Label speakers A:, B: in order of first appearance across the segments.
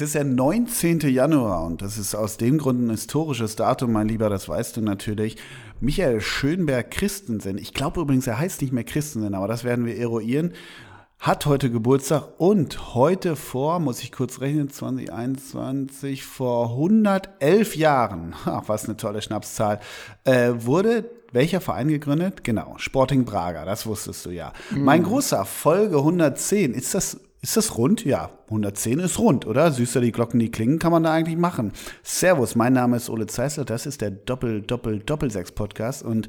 A: Es ist der 19. Januar und das ist aus dem Grund ein historisches Datum, mein Lieber, das weißt du natürlich. Michael Schönberg Christensen, ich glaube übrigens, er heißt nicht mehr Christensen, aber das werden wir eruieren, hat heute Geburtstag und heute vor, muss ich kurz rechnen, 2021, vor 111 Jahren, ach, was eine tolle Schnapszahl, äh, wurde welcher Verein gegründet? Genau, Sporting Braga, das wusstest du ja. Mhm. Mein großer Folge 110, ist das ist das rund? Ja, 110 ist rund, oder? Süßer die Glocken, die klingen, kann man da eigentlich machen. Servus, mein Name ist Ole Zeissler, das ist der Doppel-Doppel-Doppelsechs-Podcast und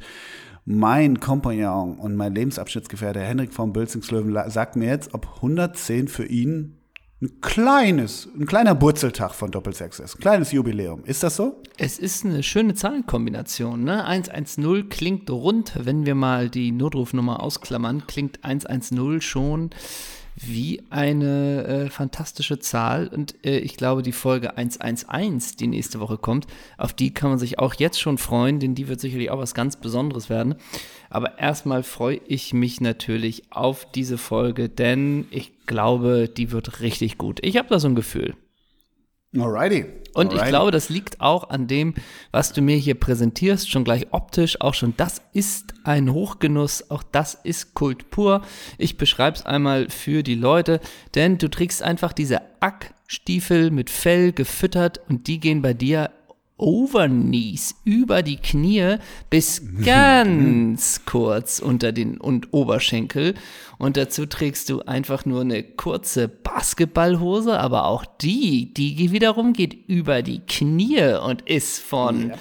A: mein Kompagnon und mein Lebensabschnittsgefährte Henrik von Bölzingslöwen sagt mir jetzt, ob 110 für ihn ein kleines, ein kleiner Burzeltag von Doppelsechs ist. Ein kleines Jubiläum. Ist das so?
B: Es ist eine schöne Zahlenkombination. Ne? 110 klingt rund, wenn wir mal die Notrufnummer ausklammern, klingt 110 schon wie eine äh, fantastische Zahl. Und äh, ich glaube, die Folge 111, die nächste Woche kommt, auf die kann man sich auch jetzt schon freuen, denn die wird sicherlich auch was ganz Besonderes werden. Aber erstmal freue ich mich natürlich auf diese Folge, denn ich glaube, die wird richtig gut. Ich habe da so ein Gefühl.
A: Alrighty.
B: Und ich glaube, das liegt auch an dem, was du mir hier präsentierst, schon gleich optisch, auch schon das ist ein Hochgenuss, auch das ist Kult pur. Ich beschreibe es einmal für die Leute, denn du trägst einfach diese Ackstiefel mit Fell gefüttert und die gehen bei dir Overknees, über die Knie bis ganz kurz unter den und Oberschenkel. Und dazu trägst du einfach nur eine kurze Basketballhose, aber auch die, die wiederum geht über die Knie und ist von yep.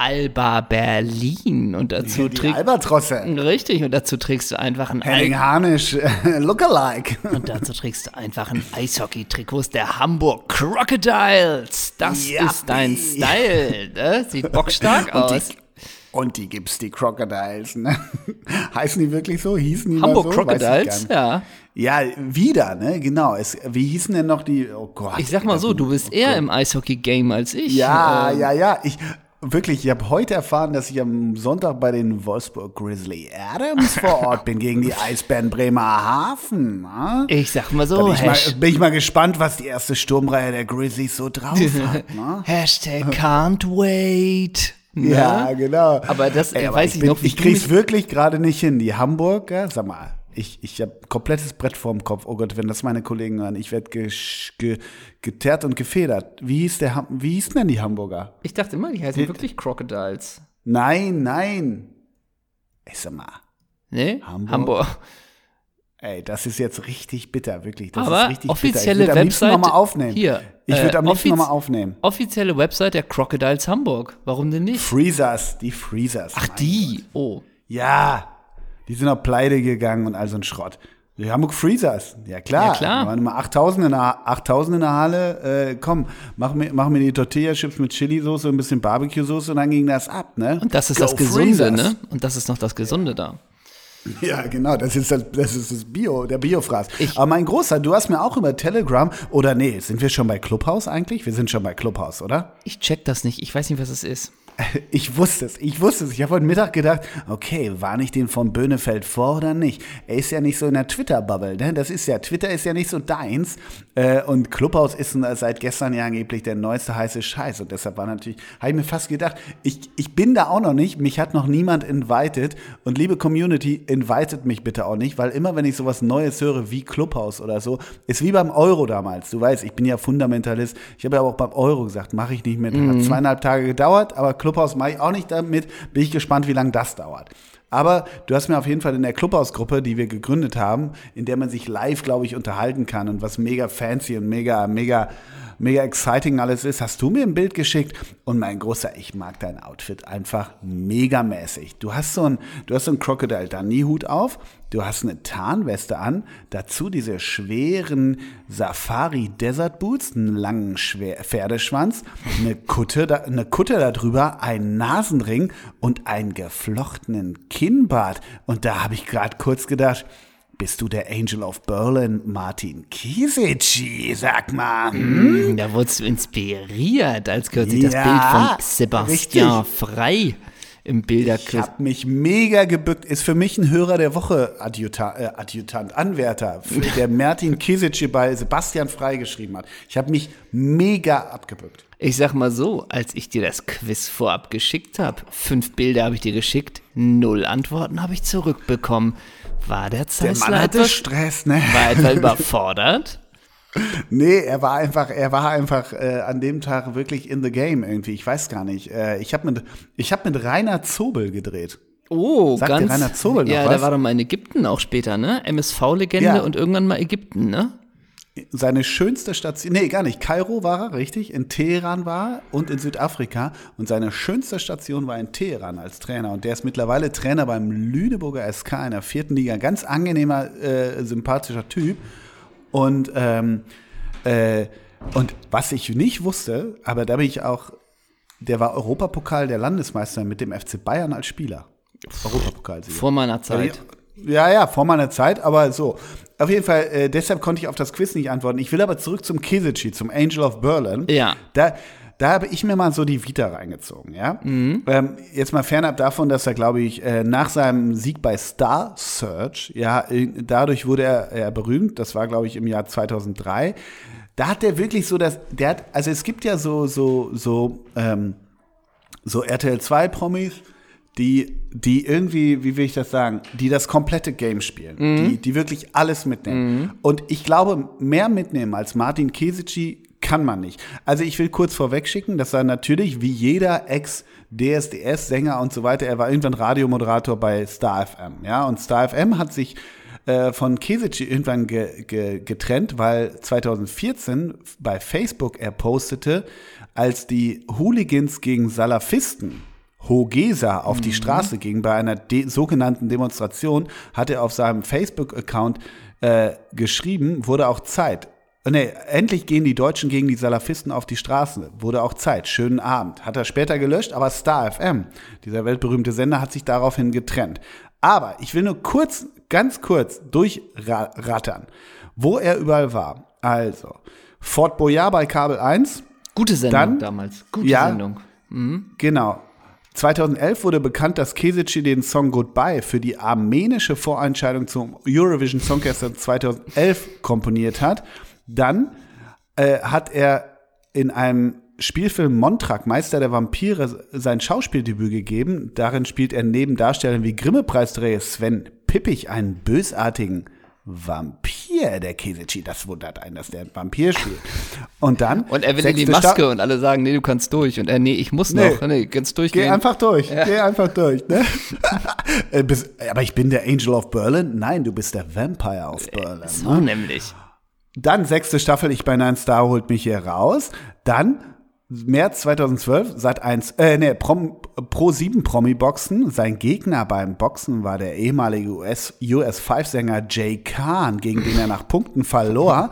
B: Alba Berlin und dazu
A: die trägst Albatrosse.
B: Richtig und dazu trägst du einfach ein
A: Henning Harnisch Lookalike
B: und dazu trägst du einfach ein Eishockey Trikots der Hamburg Crocodiles. Das ja, ist dein Style, ne? Sieht bockstark aus.
A: Die, und die gibt's die Crocodiles, ne? Heißen die wirklich so? Hießen die
B: Hamburg
A: so?
B: Crocodiles, ja.
A: Ja, wieder, ne? Genau. Es, wie hießen denn noch die? Oh Gott.
B: Ich sag mal so, du bist oh eher Gott. im Eishockey-Game als ich.
A: Ja, ähm. ja, ja. Ich, Wirklich, ich habe heute erfahren, dass ich am Sonntag bei den Wolfsburg Grizzly Adams vor Ort bin gegen die Eisbären Bremerhaven.
B: Ne? Ich sag mal so.
A: Bin ich mal, bin ich mal gespannt, was die erste Sturmreihe der Grizzlies so drauf hat. Ne?
B: Hashtag can't wait.
A: Ne? Ja, genau.
B: Aber das Ey, aber weiß ich, ich bin, noch.
A: Ich krieg's wirklich gerade nicht hin. Die Hamburger, sag mal, ich, ich habe komplettes Brett vorm Kopf. Oh Gott, wenn das meine Kollegen hören, ich werde ge, ge, geteert und gefedert. Wie hieß, der, wie hießen denn die Hamburger?
B: Ich dachte immer, die heißen die, wirklich Crocodiles.
A: Nein, nein. Ich sag mal.
B: Nee? Hamburg. Hamburg.
A: Ey, das ist jetzt richtig bitter, wirklich. Das
B: Aber
A: ist richtig
B: offizielle
A: bitter. Ich
B: Website
A: noch mal aufnehmen.
B: Hier.
A: Ich würde äh, am liebsten nochmal aufnehmen.
B: Offizielle Website der Crocodiles Hamburg. Warum denn nicht?
A: Freezers, die Freezers.
B: Ach, die. Gott. Oh.
A: Ja, die sind auch pleite gegangen und all so ein Schrott. Die Hamburg Freezers, ja klar. Ja,
B: klar.
A: Da waren immer 8000 in der, 8000 in der Halle. Äh, komm, mach mir, mach mir die Tortilla-Chips mit Chili-Soße und ein bisschen Barbecue-Soße und dann ging das ab, ne?
B: Und das ist Go das Gesunde, Freezers. ne? Und das ist noch das Gesunde da.
A: Ja, genau, das ist das, das ist das Bio, der Biofraß. Aber mein Großer, du hast mir auch über Telegram, oder nee, sind wir schon bei Clubhouse eigentlich? Wir sind schon bei Clubhouse, oder?
B: Ich check das nicht, ich weiß nicht, was es ist.
A: Ich wusste es, ich wusste es. Ich habe heute Mittag gedacht, okay, war ich den von Böhnefeld vor oder nicht? Er ist ja nicht so in der Twitter-Bubble, ne? Das ist ja, Twitter ist ja nicht so deins. Äh, und Clubhouse ist seit gestern ja angeblich der neueste heiße Scheiß. Und deshalb war natürlich, habe ich mir fast gedacht, ich, ich bin da auch noch nicht, mich hat noch niemand invited. Und liebe Community, invited mich bitte auch nicht, weil immer wenn ich sowas Neues höre wie Clubhouse oder so, ist wie beim Euro damals. Du weißt, ich bin ja Fundamentalist. Ich habe ja auch beim Euro gesagt, mache ich nicht mit. Hat mhm. zweieinhalb Tage gedauert, aber Clubhouse Clubhouse mache ich auch nicht damit. Bin ich gespannt, wie lange das dauert. Aber du hast mir auf jeden Fall in der Clubhouse-Gruppe, die wir gegründet haben, in der man sich live, glaube ich, unterhalten kann und was mega fancy und mega, mega mega exciting alles ist, hast du mir ein Bild geschickt und mein großer, ich mag dein Outfit einfach megamäßig. Du hast so ein, du hast so einen Crocodile Dundee Hut auf, du hast eine Tarnweste an, dazu diese schweren Safari Desert Boots, einen langen Schwer Pferdeschwanz, eine Kutte, da, eine Kutte darüber, einen Nasenring und einen geflochtenen Kinnbart. Und da habe ich gerade kurz gedacht, bist du der Angel of Berlin, Martin Kisici? Sag mal.
B: Hm? Da wurdest du inspiriert, als kürzlich ja, das Bild von Sebastian richtig. Frei im Bilderquiz.
A: Ich habe mich mega gebückt. Ist für mich ein Hörer der Woche Adjuta äh, Adjutant, Anwärter, der Martin Kisic bei Sebastian Frei geschrieben hat. Ich habe mich mega abgebückt.
B: Ich sag mal so, als ich dir das Quiz vorab geschickt habe, fünf Bilder habe ich dir geschickt, null Antworten habe ich zurückbekommen. War der
A: Der Mann
B: Zeissler
A: hatte
B: etwas,
A: Stress, ne?
B: war etwa überfordert?
A: Nee, er war einfach, er war einfach äh, an dem Tag wirklich in the game irgendwie. Ich weiß gar nicht. Äh, ich habe mit, ich habe mit Rainer Zobel gedreht.
B: Oh,
A: Sagt
B: ganz.
A: Rainer Zobel noch
B: ja,
A: was?
B: der war doch mal in Ägypten auch später, ne? MSV-Legende
A: Ja.
B: und irgendwann mal Ägypten, ne?
A: Seine schönste Station, nee, gar nicht. Kairo war er, richtig. In Teheran war er und in Südafrika. Und seine schönste Station war in Teheran als Trainer. Und der ist mittlerweile Trainer beim Lüneburger SK in der vierten Liga. Ganz angenehmer, äh, sympathischer Typ. Und, ähm, äh, und was ich nicht wusste, aber da bin ich auch, der war Europapokal der Landesmeister mit dem FC Bayern als Spieler. Europapokalsieger.
B: Vor meiner Zeit.
A: Ja, ja, vor meiner Zeit, aber so. Auf jeden Fall, äh, deshalb konnte ich auf das Quiz nicht antworten. Ich will aber zurück zum Kisici, zum Angel of Berlin.
B: Ja.
A: Da, da habe ich mir mal so die Vita reingezogen, ja.
B: Mhm.
A: Ähm, jetzt mal fernab davon, dass er, glaube ich, äh, nach seinem Sieg bei Star Search, ja, äh, dadurch wurde er, er berühmt. Das war, glaube ich, im Jahr 2003. Da hat er wirklich so das, der hat, also es gibt ja so, so, so, ähm, so RTL 2 Promis, die, die irgendwie, wie will ich das sagen, die das komplette Game spielen, die, die wirklich alles mitnehmen. Und ich glaube, mehr mitnehmen als Martin Kesici kann man nicht. Also ich will kurz vorweg schicken, dass er natürlich wie jeder Ex-DSDS-Sänger und so weiter, er war irgendwann Radiomoderator bei Star FM, ja, und Star FM hat sich äh, von Kesici irgendwann ge, ge, getrennt, weil 2014 bei Facebook er postete, als die Hooligans gegen Salafisten Hogesa auf die Straße ging bei einer de sogenannten Demonstration, hat er auf seinem Facebook-Account äh, geschrieben, wurde auch Zeit. Nee, endlich gehen die Deutschen gegen die Salafisten auf die Straße. Wurde auch Zeit. Schönen Abend. Hat er später gelöscht, aber Star FM, dieser weltberühmte Sender, hat sich daraufhin getrennt. Aber ich will nur kurz, ganz kurz durchrattern, wo er überall war. Also, Fort Boyard bei Kabel 1,
B: Gute Sendung
A: Dann-
B: damals. Gute
A: Ja.
B: Sendung.
A: Genau. 2011 wurde bekannt, dass Kesici den Song Goodbye für die armenische Vorentscheidung zum Eurovision Song Contest 2011 komponiert hat. Dann äh, hat er in einem Spielfilm Montrak, Meister der Vampire, sein Schauspieldebüt gegeben. Darin spielt er neben Darstellern wie Grimme-Preisträger Sven Pippich einen bösartigen Vampir, der Kesici. Das wundert einen, dass der ein Vampir spielt. Und dann.
B: Und er will in die
A: sechste Sta-
B: Maske und alle sagen, nee, du kannst durch. Und er, nee, ich muss
A: Nee.
B: noch. Nee, kannst durchgehen.
A: Geh einfach durch, geh einfach durch. Ne? Äh, aber ich bin der Angel of Berlin? Nein, du bist der Vampire of Berlin.
B: so
A: Ne?
B: nämlich.
A: Dann sechste Staffel, ich bin ein Star, holt mich hier raus. Dann März 2012, Sat 1, äh, nee, Prom, Pro 7 Promi-Boxen. Sein Gegner beim Boxen war der ehemalige US, US-5-Sänger Jay Kahn, gegen den er nach Punkten verlor.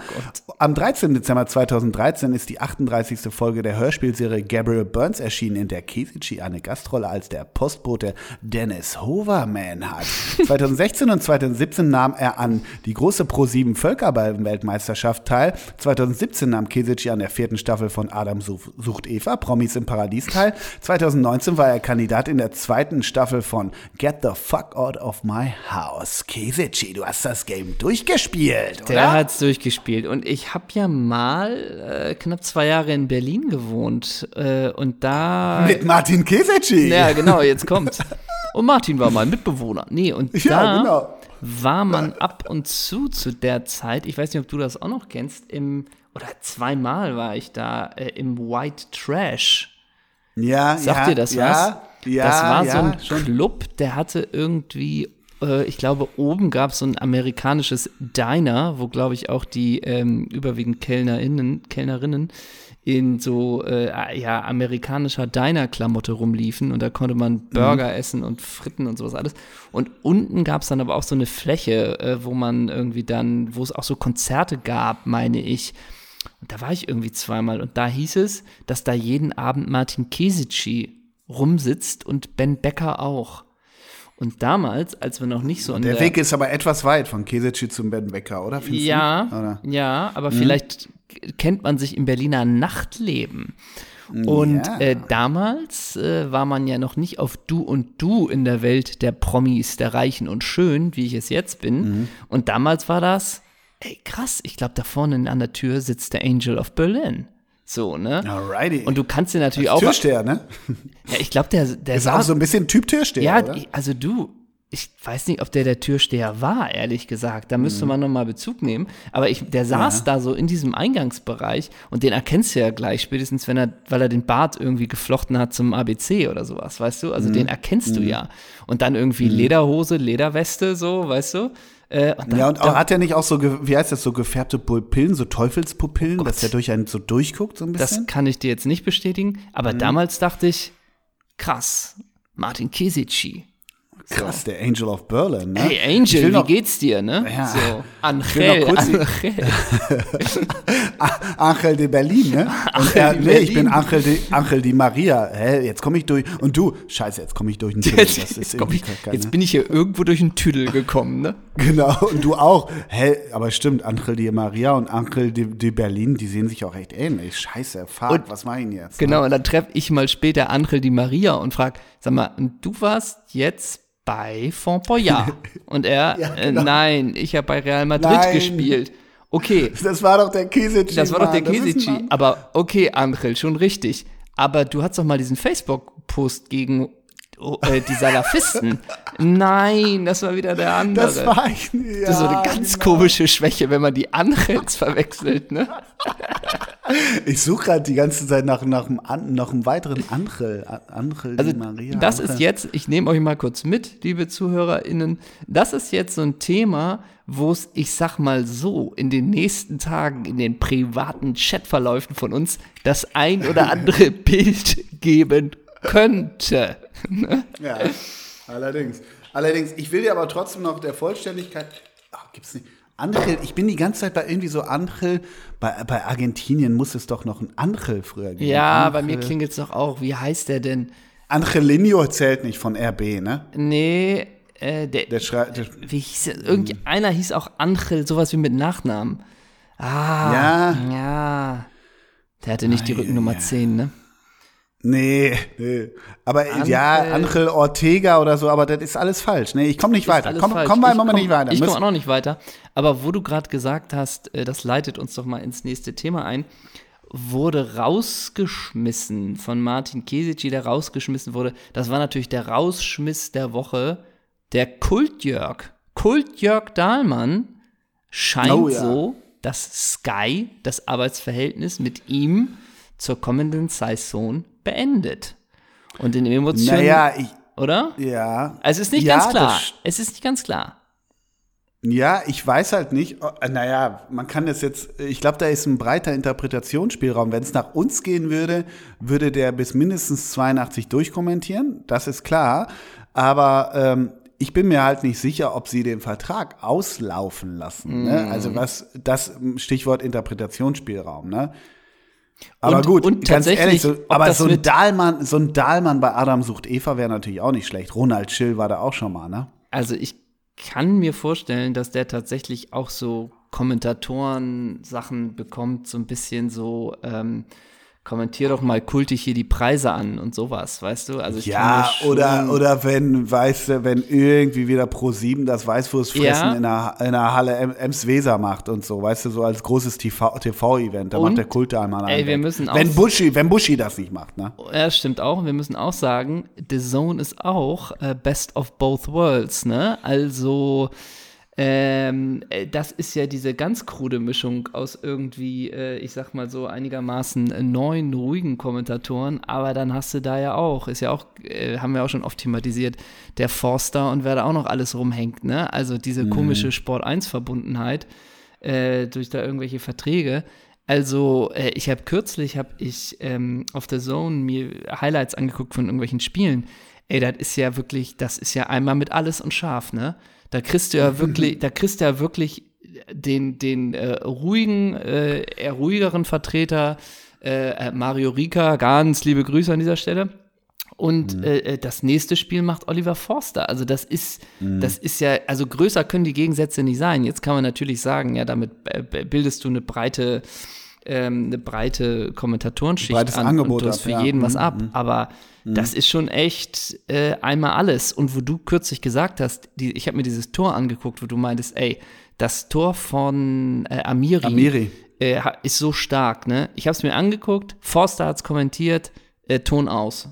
A: Am 13. Dezember 2013 ist die 38. Folge der Hörspielserie Gabriel Burns erschienen, in der Kesici eine Gastrolle als der Postbote Dennis Hoverman hat. 2016 und 2017 nahm er an die große Pro 7 Völkerball-Weltmeisterschaft teil. 2017 nahm Kesici an der vierten Staffel von Adam Such- sucht Eva, Promis im Paradies teil. 2019 war er Kandidat in der zweiten Staffel von Get the Fuck Out of My House. Kesici, du hast das Game durchgespielt, oder?
B: Der hat's durchgespielt. Und ich habe ja mal äh, knapp zwei Jahre in Berlin gewohnt. Äh, und da.
A: Mit Martin Kesici.
B: Ja, genau, jetzt kommt's. Und Martin war mein Mitbewohner. Nee, und
A: Ja,
B: da
A: genau.
B: war man ab und zu zu der Zeit, ich weiß nicht, ob du das auch noch kennst, im, oder zweimal war ich da, äh, im White Trash.
A: Ja,
B: Sagt
A: ja,
B: dir das
A: ja,
B: was?
A: Ja,
B: das war
A: ja,
B: so ein
A: schon.
B: Club, der hatte irgendwie, äh, ich glaube, oben gab es so ein amerikanisches Diner, wo, glaube ich, auch die ähm, überwiegend KellnerInnen, Kellnerinnen in so äh, ja, amerikanischer Diner-Klamotte rumliefen und da konnte man Burger essen und Fritten und sowas alles. Und unten gab es dann aber auch so eine Fläche, äh, wo man irgendwie dann, wo es auch so Konzerte gab, meine ich. Und da war ich irgendwie zweimal und da hieß es, dass da jeden Abend Martin Kesici rumsitzt und Ben Becker auch. Und damals, als wir noch nicht so in
A: Der Weg ist aber etwas weit von Käsetschi zum Ben Becker, oder? Findest
B: ja,
A: Oder?
B: ja, aber vielleicht kennt man sich im Berliner Nachtleben. Und
A: Ja.
B: äh, damals äh, war man ja noch nicht auf Du und Du in der Welt der Promis, der Reichen und Schön, wie ich es jetzt bin.
A: Mhm.
B: Und damals war das, ey krass, ich glaube, da vorne an der Tür sitzt der Angel of Berlin. So, ne?
A: Alrighty.
B: Und du kannst dir natürlich auch.
A: Türsteher, ne?
B: Ja, ich glaube, der, der
A: Ist
B: sah
A: auch so ein bisschen Typ Türsteher,
B: ja,
A: oder?
B: also du, ich weiß nicht, ob der der Türsteher war, ehrlich gesagt. Da müsste
A: Mhm.
B: man nochmal Bezug nehmen. Aber ich, der saß da so in diesem Eingangsbereich und den erkennst du ja gleich, spätestens wenn er, weil er den Bart irgendwie geflochten hat zum ABC oder sowas, weißt du?
A: Mhm.
B: Also den erkennst du ja. Und dann irgendwie Lederhose, Lederweste, so, weißt du? Äh, und dann,
A: ja, und auch, hat er nicht auch so, wie heißt das, so gefärbte Pupillen, so Teufelspupillen, dass der durch einen so durchguckt, so ein
B: das
A: bisschen?
B: kann ich dir jetzt nicht bestätigen. Aber
A: Mhm.
B: damals dachte ich, krass, Martin Kesici.
A: Krass, der Angel of Berlin, ne?
B: Hey Angel, wie
A: noch-
B: geht's dir, ne?
A: Ja.
B: So, Angel, Angel.
A: Angel de Berlin, ne? Und er,
B: de
A: nee, ich bin
B: Berlin.
A: Angel de, Angel di Maria. Hä, jetzt komme ich durch. Und du, scheiße, jetzt komme ich durch den ist
B: Jetzt, ich, jetzt
A: ne?
B: bin ich hier irgendwo durch einen Tüdel gekommen, ne?
A: Genau, und du auch. Hä, aber stimmt, Angel di Maria und Angel de, de Berlin, die sehen sich auch echt ähnlich. Scheiße, fuck,
B: Und-
A: was mach ich denn jetzt?
B: Genau, und dann treffe ich mal später Angel die Maria und frag, sag mal, du warst jetzt bei Fontboyard. Und er,
A: Ja,
B: äh,
A: genau.
B: nein, ich habe bei Real Madrid
A: Nein.
B: gespielt. Okay,
A: Das war doch der Kesici.
B: das war doch der Kesici. Aber okay, Angel, schon richtig. Aber du hast doch mal diesen Facebook-Post gegen oh, äh, die Salafisten. Nein, das war wieder der andere.
A: Das war ich. Ja,
B: Das ist so eine ganz
A: genau.
B: komische Schwäche, wenn man die Angels verwechselt, ne?
A: Ich suche gerade die ganze Zeit nach, nach, einem, nach einem weiteren Angel. An- Angel
B: Also
A: Maria.
B: das
A: Angel.
B: ist jetzt, ich nehme euch mal kurz mit, liebe ZuhörerInnen, das ist jetzt so ein Thema, wo es, ich sag mal so, in den nächsten Tagen in den privaten Chatverläufen von uns das ein oder andere Bild geben könnte.
A: Ja, allerdings. Allerdings, ich will dir aber trotzdem noch der Vollständigkeit. Ach, gibt's nicht. Angel, ich bin die ganze Zeit bei irgendwie so Angel. Bei, bei Argentinien muss es doch noch ein Angel früher geben.
B: Ja,
A: Angel.
B: bei mir klingelt es doch auch. Wie heißt der denn?
A: Angelino zählt nicht von RB, ne?
B: Nee, äh, der,
A: Der schreit. Der,
B: wie hieß der? Irgend, einer hieß auch Angel, sowas wie mit Nachnamen. Ah,
A: Ja.
B: ja. Der hatte nicht die Rückennummer
A: ei.
B: 10, ne?
A: Nee, nee. Aber äh,
B: Angel-
A: ja, Angel Ortega oder so, aber das ist alles falsch. Nee, ich komme nicht weiter.
B: alles
A: Komm,
B: falsch.
A: komm mal
B: komm-
A: nicht weiter.
B: Ich komme auch noch nicht weiter. Aber wo du gerade gesagt hast, äh, das leitet uns doch mal ins nächste Thema ein, wurde rausgeschmissen von Martin Kesici, der rausgeschmissen wurde. Das war natürlich der Rausschmiss der Woche. Der Kultjörg, Kultjörg Dahlmann scheint
A: Oh ja.
B: so, dass Sky das Arbeitsverhältnis mit ihm zur kommenden Saison beendet. Und in Emotionen,
A: Naja, ich,
B: oder?
A: ja.
B: Also es ist nicht
A: ja,
B: ganz klar. Es ist nicht ganz klar.
A: Ja, ich weiß halt nicht. oh, Naja, man kann das jetzt, ich glaube, da ist ein breiter Interpretationsspielraum. Wenn es nach uns gehen würde, würde der bis mindestens 82 durchkommentieren, das ist klar. Aber ähm, ich bin mir halt nicht sicher, ob sie den Vertrag auslaufen lassen. Ne?
B: Mhm.
A: Also was, das Stichwort Interpretationsspielraum, ne? Aber
B: Und-
A: gut,
B: und
A: ganz ehrlich,
B: tatsächlich,
A: so, aber so ein Dahlmann, so ein Dahlmann bei Adam sucht Eva wäre natürlich auch nicht schlecht. Ronald Schill war da auch schon mal, ne?
B: Also ich kann mir vorstellen, dass der tatsächlich auch so Kommentatoren-Sachen bekommt, so ein bisschen so, ähm, kommentier doch mal kultig hier die Preise an und sowas, weißt du? Also
A: Ja, oder, oder wenn, weißt du, wenn irgendwie wieder Pro7 das Weißwurstfressen
B: Ja.
A: in, der, in der Halle Em- Ems Weser macht und so, weißt du, so als großes TV TV-Event, da macht der Kult da einmal
B: ey, wir müssen
A: wenn
B: auch-
A: Buschi, wenn Buschi das nicht macht, ne?
B: Ja, stimmt auch. Wir müssen auch sagen, The Zone ist auch äh, Best of Both Worlds, ne? Also, ähm, äh, das ist ja diese ganz krude Mischung aus irgendwie, äh, ich sag mal so, einigermaßen äh, neuen, ruhigen Kommentatoren, aber dann hast du da ja auch, ist ja auch, äh, haben wir auch schon oft thematisiert, der Forster und wer da auch noch alles rumhängt, ne? Also diese komische Sport-1-Verbundenheit äh, durch da irgendwelche Verträge. Also, äh, ich habe kürzlich habe ich ähm, auf der Zone mir Highlights angeguckt von irgendwelchen Spielen. Ey, das ist ja wirklich, das ist ja einmal mit alles und scharf, ne? Da kriegst du ja wirklich, da kriegst du ja wirklich den, den äh, ruhigen, äh, eher ruhigeren Vertreter, äh, äh, Mario Rika, ganz liebe Grüße an dieser Stelle. Und mhm. äh, das nächste Spiel macht Oliver Forster. Also das ist, mhm. das ist ja, also größer können die Gegensätze nicht sein. Jetzt kann man natürlich sagen, ja, damit äh, bildest du eine breite, ähm, eine breite Kommentatorenschicht
A: Breites an Angebot
B: und du hast für ab, jeden was mhm. ab. Mhm. Aber mhm. das ist schon echt äh, einmal alles. Und wo du kürzlich gesagt hast, die, ich habe mir dieses Tor angeguckt, wo du meintest, ey, das Tor von äh, Amiri,
A: Amiri.
B: Äh, ist so stark, ne? Ich habe es mir angeguckt, Forster hat es kommentiert, äh, Ton aus.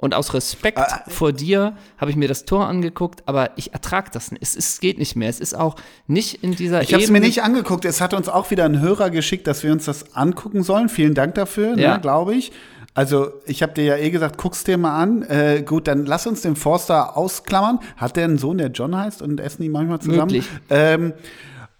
B: Und aus Respekt äh, vor dir habe ich mir das Tor angeguckt, aber ich ertrage das nicht. Es, es geht nicht mehr. Es ist auch nicht in dieser
A: Ich habe es mir nicht angeguckt. Es hat uns auch wieder ein Hörer geschickt, dass wir uns das angucken sollen. Vielen Dank dafür, ne, ja. ne, glaube ich. Also, ich habe dir ja eh gesagt, guck's dir mal an. Äh, gut, dann lass uns den Forster ausklammern. Hat der einen Sohn, der John heißt und essen die manchmal zusammen? Ähm,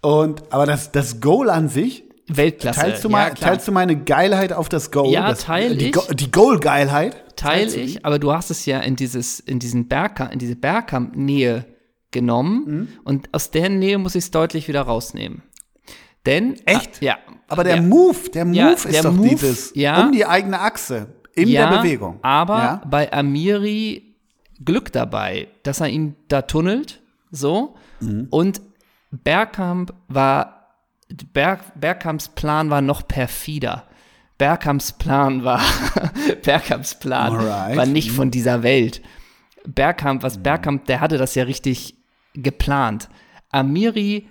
A: und, aber das, das Goal an sich,
B: Weltklasse.
A: Teilst du, mal, ja, teilst du meine Geilheit auf das Goal?
B: Ja,
A: das,
B: teil
A: die,
B: ich.
A: Go die Goal-Geilheit?
B: Teil ich, aber du hast es ja in dieses, in diesen Bergkamp, in diese Bergkamp-Nähe genommen mhm. und aus der Nähe muss ich es deutlich wieder rausnehmen. Denn
A: echt?
B: Ah, ja.
A: Aber der
B: ja.
A: Move, der Move
B: ja,
A: ist
B: der
A: doch
B: Move,
A: dieses
B: ja.
A: um die eigene Achse in
B: ja,
A: der Bewegung.
B: Aber bei Amiri Glück dabei, dass er ihn da tunnelt, so mhm. und Bergkamp war Berg, Bergkamps Plan war noch perfider. Bergkamps Plan war, Bergkamps Plan Alright. war nicht von dieser Welt. Bergkamp, was Bergkamp, der hatte das ja richtig geplant. Amiri,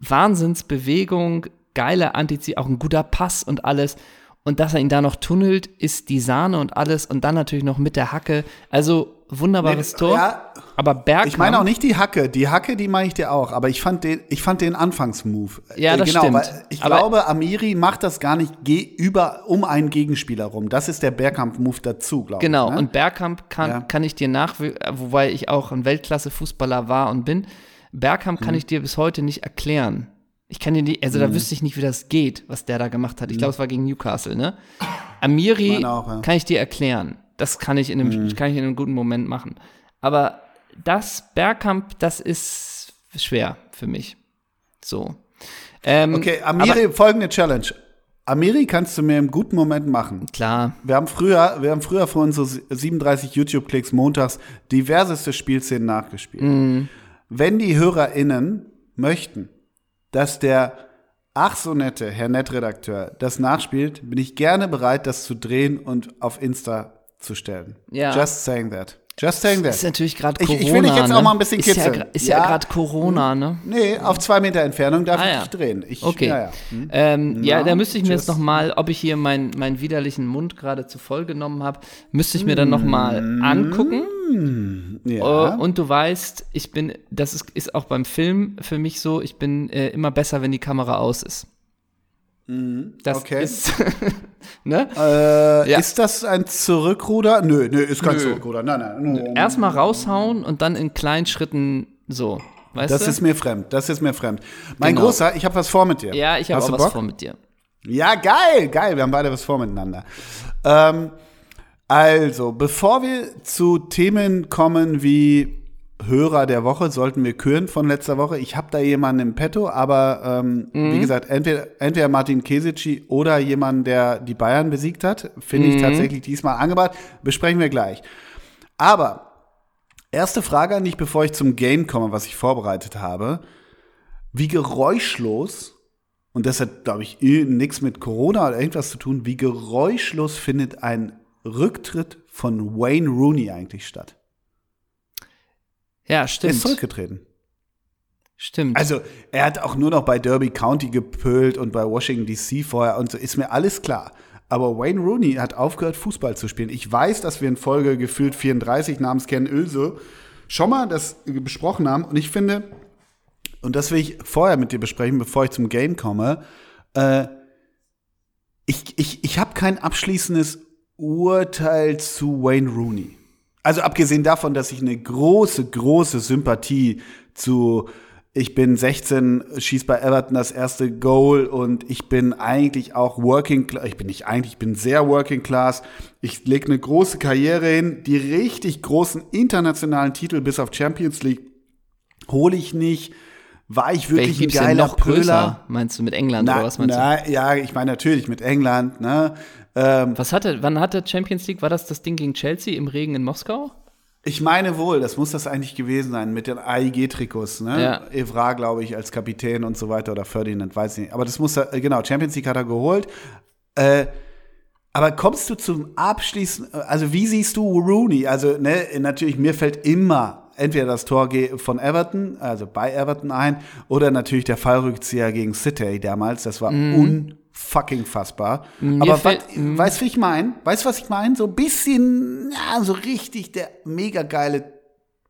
B: Wahnsinnsbewegung, geile Antizip, auch ein guter Pass und alles. Und dass er ihn da noch tunnelt, ist die Sahne und alles. Und dann natürlich noch mit der Hacke. Also wunderbares nee, Tor. Ja,
A: aber Bergkamp. Ich meine auch nicht die Hacke. Die Hacke, die meine ich dir auch. Aber ich fand den, ich fand den Anfangsmove.
B: Ja, das äh, genau, stimmt.
A: Ich aber glaube, Amiri macht das gar nicht über, um einen Gegenspieler rum. Das ist der Bergkamp-Move dazu, glaube
B: genau.
A: ich.
B: Genau. Ne? Und Bergkamp kann, ja. kann ich dir nach, wobei ich auch ein Weltklasse-Fußballer war und bin. Bergkamp mhm. kann ich dir bis heute nicht erklären. Ich kann dir nicht, also da mhm. wüsste ich nicht, wie das geht, was der da gemacht hat. Ich glaube, es war gegen Newcastle, ne? Amiri auch, ja. kann ich dir erklären. Das kann ich in einem, mhm. kann ich in einem guten Moment machen. Aber das Bergkamp, das ist schwer für mich. So.
A: Ähm, okay, Amiri, folgende Challenge. Amiri kannst du mir im guten Moment machen.
B: Klar.
A: Wir haben früher, wir haben früher für unsere 37 YouTube-Klicks montags diverseste Spielszenen nachgespielt. Mhm. Wenn die HörerInnen möchten, dass der ach so nette Herr Nettredakteur das nachspielt, bin ich gerne bereit, das zu drehen und auf Insta zu stellen.
B: Ja.
A: Just saying that. Just saying that.
B: Ist natürlich gerade Corona.
A: Ich, ich, will dich jetzt
B: ne?
A: auch mal ein bisschen kitzeln.
B: Ist ja, ja, ja gerade Corona, ne?
A: Nee, auf zwei Meter Entfernung darf
B: ah,
A: ich
B: ja.
A: nicht drehen. Ich,
B: okay.
A: Ja,
B: hm. ähm, ja, da müsste ich mir jetzt noch mal, ob ich hier meinen mein widerlichen Mund gerade zu voll genommen habe, müsste ich mir dann noch mal mm. angucken.
A: Ja.
B: Uh, und du weißt, ich bin, das ist, ist auch beim Film für mich so, ich bin äh, immer besser, wenn die Kamera aus ist.
A: Mhm.
B: Das
A: okay.
B: ist. ne?
A: Äh, ja. Ist das ein Zurückruder? Nö, nö, ist kein nö. Zurückruder. Nein, nein.
B: Erstmal raushauen und dann in kleinen Schritten so. Weißt
A: das
B: du?
A: ist mir fremd. Das ist mir fremd. Mein genau. Großer, ich habe was vor mit dir.
B: Ja, ich habe auch was Bock? vor mit dir.
A: Ja, geil, geil. Wir haben beide was vor miteinander. Ähm, also, bevor wir zu Themen kommen wie Hörer der Woche sollten wir küren von letzter Woche. Ich habe da jemanden im Petto, aber ähm, mhm. wie gesagt, entweder, entweder Martin Kesici oder jemand, der die Bayern besiegt hat, finde mhm. ich tatsächlich diesmal angebracht. Besprechen wir gleich. Aber erste Frage an dich, bevor ich zum Game komme, was ich vorbereitet habe. Wie geräuschlos, und das hat, glaube ich, nichts mit Corona oder irgendwas zu tun, wie geräuschlos findet ein Rücktritt von Wayne Rooney eigentlich statt?
B: Ja, stimmt.
A: Er ist zurückgetreten.
B: Stimmt.
A: Also, er hat auch nur noch bei Derby County gepölt und bei Washington DC vorher und so, ist mir alles klar. Aber Wayne Rooney hat aufgehört, Fußball zu spielen. Ich weiß, dass wir in Folge gefühlt 34 namens Ken Öse schon mal das besprochen haben. Und ich finde, und das will ich vorher mit dir besprechen, bevor ich zum Game komme, äh, ich, ich, ich habe kein abschließendes Urteil zu Wayne Rooney. Also abgesehen davon, dass ich eine große, große Sympathie zu ich bin 16, schieß bei Everton das erste Goal und ich bin eigentlich auch working, ich bin nicht eigentlich, ich bin sehr working class. Ich lege eine große Karriere hin, die richtig großen internationalen Titel bis auf Champions League hole ich nicht. War ich wirklich ein geiler
B: noch Größer, meinst du mit England
A: na,
B: oder was meinst
A: na,
B: du?
A: Ja, ich meine natürlich mit England, ne? Ähm,
B: Was hatte, wann hatte Champions League? War das das Ding gegen Chelsea im Regen in Moskau?
A: ich meine wohl, das muss das eigentlich gewesen sein mit den AIG-Trikots, ne?
B: Ja.
A: Evra, glaube ich, als Kapitän und so weiter oder Ferdinand, weiß ich nicht. Aber das muss er, äh, genau, Champions League hat er geholt. Äh, aber kommst du zum Abschließen, also wie siehst du Rooney? Also, ne, natürlich, mir fällt immer entweder das Tor von Everton, also bei Everton ein, oder natürlich der Fallrückzieher gegen City damals. Das war unfucking fassbar.
B: Mir
A: Aber wat, weißt du, wie ich meine? Weißt du, was ich meine? So ein bisschen, ja, so richtig der mega geile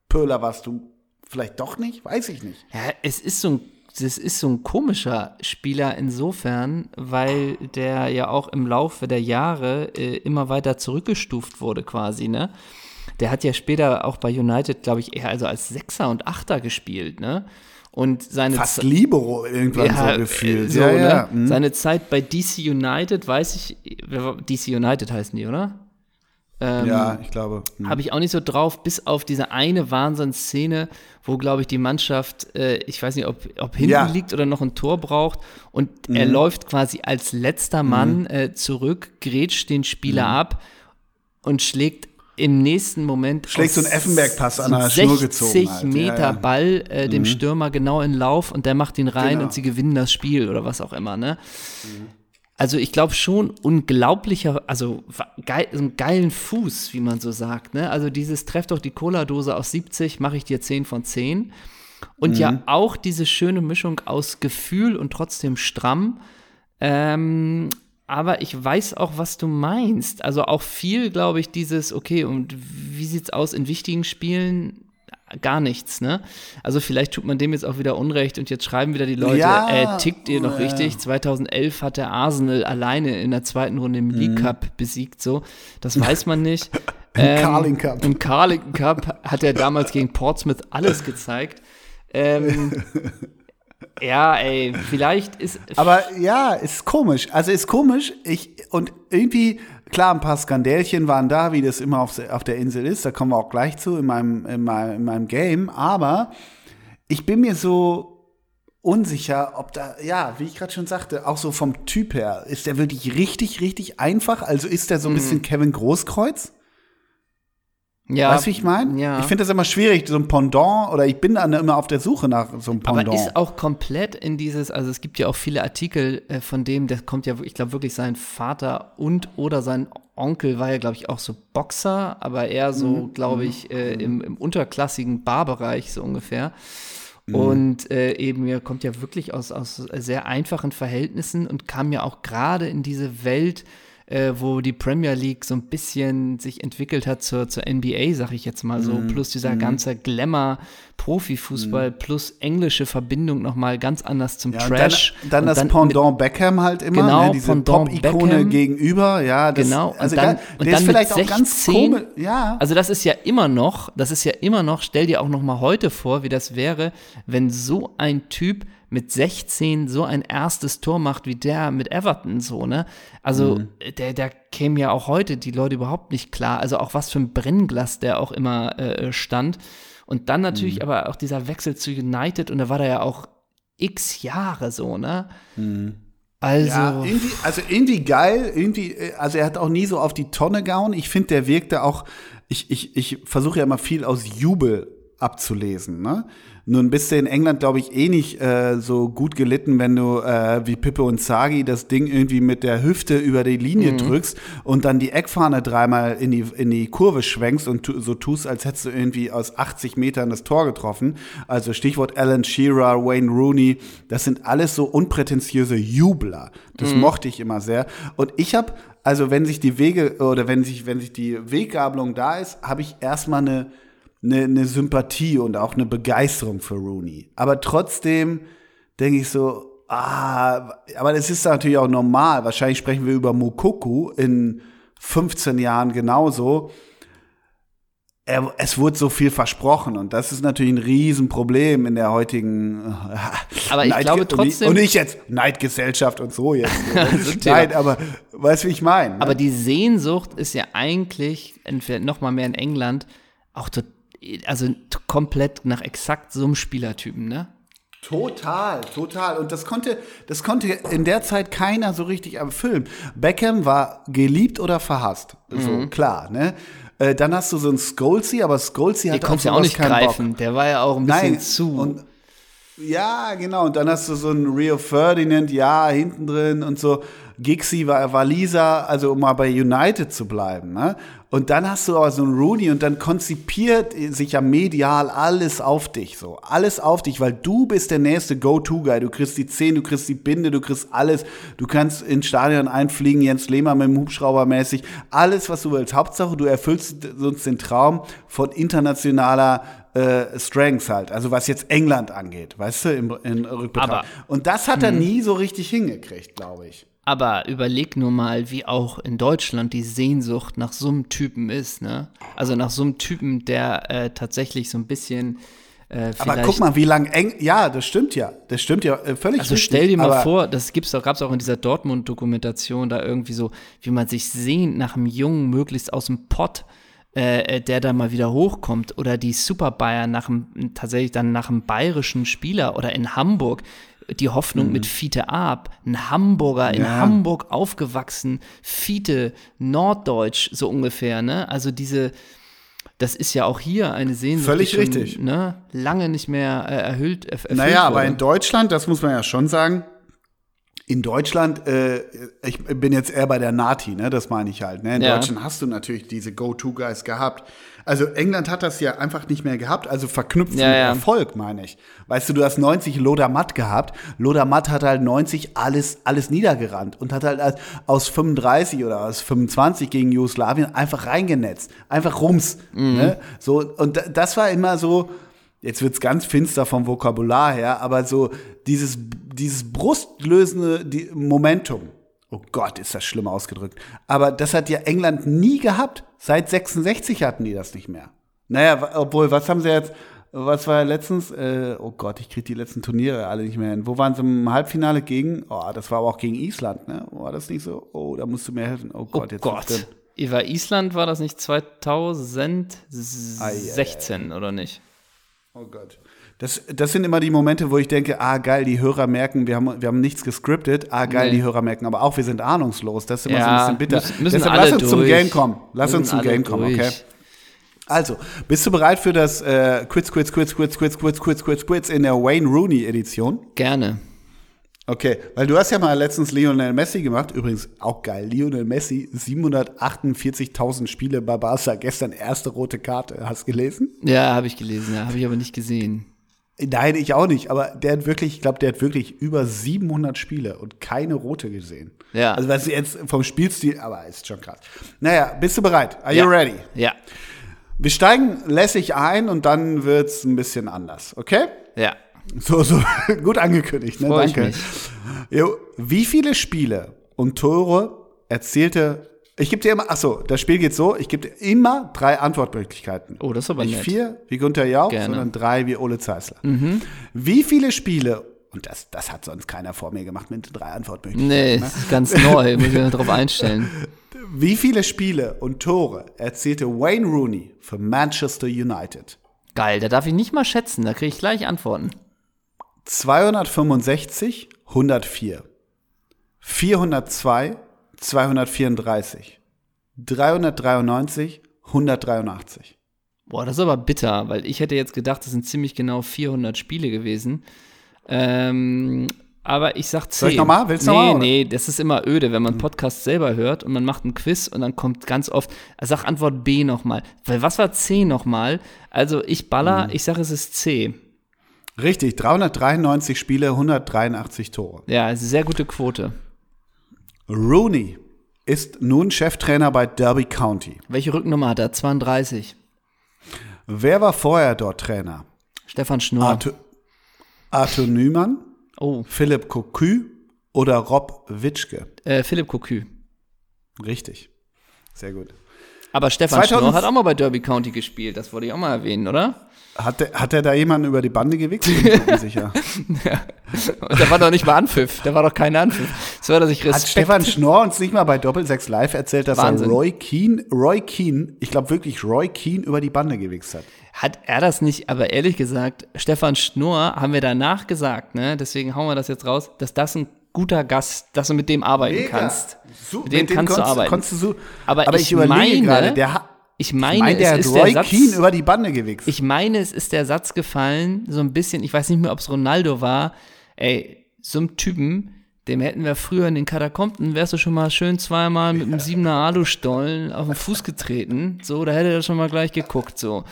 A: Pöhler warst du vielleicht doch nicht? Weiß ich nicht.
B: Ja, es ist so ein, das ist so ein komischer Spieler insofern, weil der ja auch im Laufe der Jahre äh, immer weiter zurückgestuft wurde quasi, ne? Der hat ja später auch bei United, glaube ich, eher also als Sechser und Achter gespielt, ne? Und seine
A: Fast Libero irgendwann
B: ja,
A: so gefühlt.
B: so,
A: ja,
B: ne?
A: ja. mhm.
B: Seine Zeit bei DC United, weiß ich, DC United heißen die, oder? Ähm,
A: ja, ich glaube. mhm.
B: habe ich auch nicht so drauf, bis auf diese eine Wahnsinnsszene, wo, glaube ich, die Mannschaft, äh, ich weiß nicht, ob, ob hinten
A: Ja. Mhm.
B: liegt oder noch ein Tor braucht und er läuft quasi als letzter Mann äh, zurück, grätscht den Spieler
A: Mhm.
B: ab und schlägt im nächsten Moment
A: Schlägt so
B: aus
A: Effenberg-Pass an der
B: 60
A: Schnur gezogen halt. Ja,
B: Meter
A: ja. Mhm.
B: Ball äh, dem Stürmer genau in Lauf und der macht ihn rein
A: Genau.
B: und sie gewinnen das Spiel oder was auch immer, ne? Also ich glaube schon unglaublicher, also geil, so einen geilen Fuß, wie man so sagt. Ne? Also dieses treff doch die Cola-Dose aus 70, mache ich dir 10 von 10. Und ja auch diese schöne Mischung aus Gefühl und trotzdem stramm. Ähm, aber ich weiß auch, was du meinst. Also auch viel, glaube ich, dieses, okay, und wie sieht's aus in wichtigen Spielen? Gar nichts, ne? Also vielleicht tut man dem jetzt auch wieder Unrecht und jetzt schreiben wieder die Leute,
A: Ja,
B: äh, tickt ihr noch
A: ja.
B: richtig? 2011 hat der Arsenal alleine in der zweiten Runde im
A: Mhm.
B: League Cup besiegt, so. Das weiß man nicht. Ähm,
A: Im Carling Cup.
B: Im Carling Cup hat er damals gegen Portsmouth alles gezeigt. Ähm, ja, ey, vielleicht ist.
A: Aber ja, ist komisch. Also ist komisch. Ich, und irgendwie, klar, ein paar Skandälchen waren da, wie das immer auf, auf der Insel ist. Da kommen wir auch gleich zu in meinem, in meinem, in meinem Game. Aber ich bin mir so unsicher, ob da, ja, wie ich gerade schon sagte, auch so vom Typ her, ist der wirklich richtig, richtig einfach? Also ist der so ein bisschen Kevin Großkreuz?
B: Ja,
A: weißt du, wie ich meine?
B: Ja.
A: Ich finde das immer schwierig, so ein Pendant, oder ich bin dann immer auf der Suche nach so einem Pendant.
B: Aber ist auch komplett in dieses, also es gibt ja auch viele Artikel äh, von dem, der kommt ja, ich glaube wirklich sein Vater und oder sein Onkel war ja, glaube ich, auch so Boxer, aber eher so,
A: Mhm.
B: glaube ich, äh, im, im unterklassigen Barbereich so ungefähr.
A: Mhm.
B: Und äh, eben, er kommt ja wirklich aus, aus sehr einfachen Verhältnissen und kam ja auch gerade in diese Welt, äh, wo die Premier League so ein bisschen sich entwickelt hat zur, zur NBA, sag ich jetzt mal so,
A: Mhm.
B: plus dieser ganze Glamour, Profifußball, plus englische Verbindung nochmal ganz anders zum
A: Ja,
B: Trash.
A: Dann, dann das
B: mit-
A: Pendant Beckham halt immer,
B: Genau,
A: ne, diese Pop-Ikone gegenüber, ja. Das,
B: Genau,
A: also
B: dann-
A: der
B: dann
A: ist
B: mit
A: vielleicht auch ganz
B: 16,
A: komisch, ja.
B: Also das ist ja immer noch, das ist ja immer noch, stell dir auch noch mal heute vor, wie das wäre, wenn so ein Typ mit 16 so ein erstes Tor macht wie der mit Everton so, ne? Also
A: Mhm.
B: der, der käme ja auch heute die Leute überhaupt nicht klar. Also auch was für ein Brennglas der auch immer äh, stand. Und dann natürlich
A: Mhm.
B: aber auch dieser Wechsel zu United und da war der ja auch x Jahre so, ne? Also
A: Mhm. Ja, irgendwie, also irgendwie geil, irgendwie, äh, also er hat auch nie so auf die Tonne gehauen. Ich finde, der wirkte auch, ich, ich, ich versuche ja immer viel aus Jubel abzulesen, ne? Nun bist du in England, glaube ich, eh nicht äh, so gut gelitten, wenn du äh, wie Pippe und Sagi das Ding irgendwie mit der Hüfte über die Linie
B: Mhm.
A: drückst und dann die Eckfahne dreimal in die, in die Kurve schwenkst und tu, so tust, als hättest du irgendwie aus 80 Metern das Tor getroffen. Also Stichwort Alan Shearer, Wayne Rooney, das sind alles so unprätentiöse Jubler. Das mochte ich immer sehr. Und ich habe, also wenn sich die Wege oder wenn sich, wenn sich die Weggabelung da ist, habe ich erstmal eine eine, eine Sympathie und auch eine Begeisterung für Rooney. Aber trotzdem denke ich so, ah, aber das ist natürlich auch normal. Wahrscheinlich sprechen wir über Mukoku in 15 Jahren genauso. Er, es wurde so viel versprochen und das ist natürlich ein Riesenproblem in der heutigen äh,
B: Aber ich
A: Neid-
B: glaube trotzdem-
A: und nicht jetzt Neidgesellschaft und so jetzt. Nein, aber weißt du, wie ich meine? ne?
B: Aber die Sehnsucht ist ja eigentlich, entweder noch mal mehr in England, auch to, also komplett nach exakt so einem Spielertypen, ne?
A: Total, total. Und das konnte, das konnte in der Zeit keiner so richtig erfüllen. Beckham war geliebt oder verhasst. So,
B: Mhm.
A: klar, ne? Äh, dann hast du so einen Scholesy, aber
B: Der
A: hat
B: konnte ja auch nicht
A: keinen
B: greifen.
A: Bock.
B: Der war ja auch ein bisschen
A: Nein,
B: zu.
A: Und, ja, genau. Und dann hast du so einen Rio Ferdinand, ja, hinten drin und so. Gixi war, war Lisa, also um mal bei United zu bleiben. Ne? Und dann hast du aber so einen Rooney und dann konzipiert sich ja medial alles auf dich. So, alles auf dich, weil du bist der nächste Go-To-Guy. Du kriegst die 10, du kriegst die Binde, du kriegst alles. Du kannst ins Stadion einfliegen, Jens Lehmann mit dem Hubschrauber mäßig. Alles, was du willst. Hauptsache, du erfüllst uns den Traum von internationaler äh, Strengths halt, also was jetzt England angeht, weißt du, im, in Rückbetracht.
B: Aber-
A: Und das hat er nie so richtig hingekriegt, glaube ich.
B: Aber überleg nur mal, wie auch in Deutschland die Sehnsucht nach so einem Typen ist, ne? Also nach so einem Typen, der äh, tatsächlich so ein bisschen äh,
A: Aber guck mal, wie lang eng, ja, das stimmt ja, das stimmt ja äh, völlig
B: Also stell dir mal vor, das gibt's doch, gab's auch in dieser Dortmund-Dokumentation da irgendwie so, wie man sich sehnt nach einem Jungen möglichst aus dem Pott, äh, äh, der da mal wieder hochkommt oder die Super Bayern nach einem, tatsächlich dann nach einem bayerischen Spieler oder in Hamburg die Hoffnung mit Fiete Ab, ein Hamburger in
A: Mhm. Ja.
B: Hamburg aufgewachsen, Fiete, Norddeutsch so ungefähr, ne? Also diese, das ist ja auch hier eine Sehnsucht,
A: Völlig
B: schon,
A: richtig.
B: ne, lange nicht mehr äh, erhöht, erfüllt
A: Naja, aber
B: wurde.
A: in Deutschland, das muss man ja schon sagen, in Deutschland, äh, ich bin jetzt eher bei der Nati, ne, das meine ich halt. Ne? In
B: Ja.
A: Deutschland hast du natürlich diese Go-To-Guys gehabt. Also England hat das ja einfach nicht mehr gehabt, also verknüpft
B: Ja,
A: mit
B: ja.
A: Erfolg, meine ich. Weißt du, du hast 90 Loda Matt gehabt. Loda Matt hat halt 90 alles, alles niedergerannt und hat halt aus 35 oder aus 25 gegen Jugoslawien einfach reingenetzt. Einfach rums.
B: Mhm.
A: Ne? So, und da- das war immer so, jetzt wird's ganz finster vom Vokabular her, aber so dieses, dieses brustlösende Momentum. Oh Gott, ist das schlimm ausgedrückt. Aber das hat ja England nie gehabt. Seit 66 hatten die das nicht mehr. Naja, obwohl, was haben sie jetzt, was war letztens? Äh, oh Gott, ich krieg die letzten Turniere alle nicht mehr hin. Wo waren sie im Halbfinale gegen? Oh, das war aber auch gegen Island, ne? War das nicht so? Oh, da musst du mir helfen. Oh
B: Oh
A: Gott, jetzt
B: Gott. Eva Island war das nicht 2016 oder nicht?
A: Oh Gott. Das, das sind immer die Momente, wo ich denke, ah geil, die Hörer merken, wir haben, wir haben nichts gescriptet. Ah geil,
B: Nee.
A: die Hörer merken, aber auch wir sind ahnungslos. Das ist immer so
B: Ja,
A: ein bisschen bitter.
B: müssen- müssen
A: Deshalb lass uns zum
B: durch.
A: Game kommen. Lass
B: Müssen
A: uns zum Game kommen, okay?
B: durch.
A: Also, bist du bereit für das äh, Quiz, Quiz, Quiz, Quiz, Quiz, Quiz, Quiz, Quiz, Quiz in der Wayne Rooney Edition?
B: Gerne.
A: Okay, weil du hast ja mal letztens Lionel Messi gemacht. Übrigens auch geil. Lionel Messi, 748.000 Spiele bei Barca. Gestern erste rote Karte. Hast du gelesen?
B: Ja, habe ich gelesen, ja, habe ich aber nicht gesehen.
A: Nein, ich auch nicht. Aber der hat wirklich, ich glaube, der hat wirklich über 700 Spiele und keine rote gesehen.
B: Ja.
A: Also was jetzt vom Spielstil, aber ist schon krass. Naja, bist du bereit? Are you
B: ja.
A: ready?
B: Ja.
A: Wir steigen lässig ein und dann wird's ein bisschen anders, okay?
B: Ja.
A: So, so gut angekündigt, ne?
B: Freu
A: Danke. Jo, wie viele Spiele und Tore erzielte ich gebe dir immer, ach so, das Spiel geht so, ich gebe dir immer drei Antwortmöglichkeiten.
B: Oh, das ist aber
A: Nicht
B: nett.
A: vier, wie Gunther Jauch,
B: Gerne.
A: sondern drei wie Ole Zeisler. Wie viele Spiele, und das, das hat sonst keiner vor mir gemacht mit drei Antwortmöglichkeiten.
B: Nee,
A: ne?
B: das ist ganz neu, muss ich mir darauf einstellen.
A: Wie viele Spiele und Tore erzielte Wayne Rooney für Manchester United?
B: Geil, da darf ich nicht mal schätzen, da kriege ich gleich Antworten.
A: 265, 104. 402, 234. 393, 183.
B: Boah, das ist aber bitter, weil ich hätte jetzt gedacht, das sind ziemlich genau 400 Spiele gewesen. Ähm, aber ich sag 10.
A: Soll ich noch mal? Willst du
B: nee,
A: noch mal, oder?
B: Nee, das ist immer öde, wenn man Podcast selber hört und man macht einen Quiz und dann kommt ganz oft, sag Antwort B nochmal. Weil was war C nochmal? Also ich baller, ich sag es ist C.
A: Richtig, 393 Spiele, 183 Tore.
B: Ja, es ist eine sehr gute Quote.
A: Rooney ist nun Cheftrainer bei Derby County.
B: Welche Rückennummer hat er? 32.
A: Wer war vorher dort Trainer?
B: Stefan Schnorr.
A: Arthur, Arthur Nümann,
B: oh,
A: Philipp Cocu oder Rob Witschke?
B: äh, Philipp Cocu.
A: Richtig. Sehr gut.
B: Aber Stefan
A: 2000
B: Schnorr hat auch mal bei Derby County gespielt, das wollte ich auch mal erwähnen, oder?
A: Hat der, hat der da jemanden über die Bande gewichst? Bin ich mir unsicher.
B: Und da war doch nicht mal Anpfiff, da war doch kein Anpfiff. Hat er sich
A: Hat
B: Respekt.
A: Stefan Schnorr uns nicht mal bei Doppelsechs Live erzählt, dass
B: Wahnsinn.
A: er Roy Keane, Roy Keane, ich glaube wirklich Roy Keane über die Bande gewichst hat?
B: Hat er das nicht, aber ehrlich gesagt, Stefan Schnorr haben wir danach gesagt, ne? Deswegen hauen wir das jetzt raus, dass das ein guter Gast, dass du mit dem arbeiten
A: Mega.
B: kannst.
A: So,
B: mit dem kannst du arbeiten.
A: Konntest du so,
B: Aber
A: aber
B: ich
A: ich, überlege
B: meine-
A: gerade, der hat.
B: Ich meine,
A: Ich meine, der
B: es ist
A: Roy
B: der Satz,
A: Keane über die Bande gewichst.
B: Ich meine, es ist der Satz gefallen, so ein bisschen, ich weiß nicht mehr, ob es Ronaldo war, ey, so einem Typen, dem hätten wir früher in den Katakomben, wärst du schon mal schön zweimal mit einem siebener Alustollen auf den Fuß getreten, so, da hätte er schon mal gleich geguckt, so.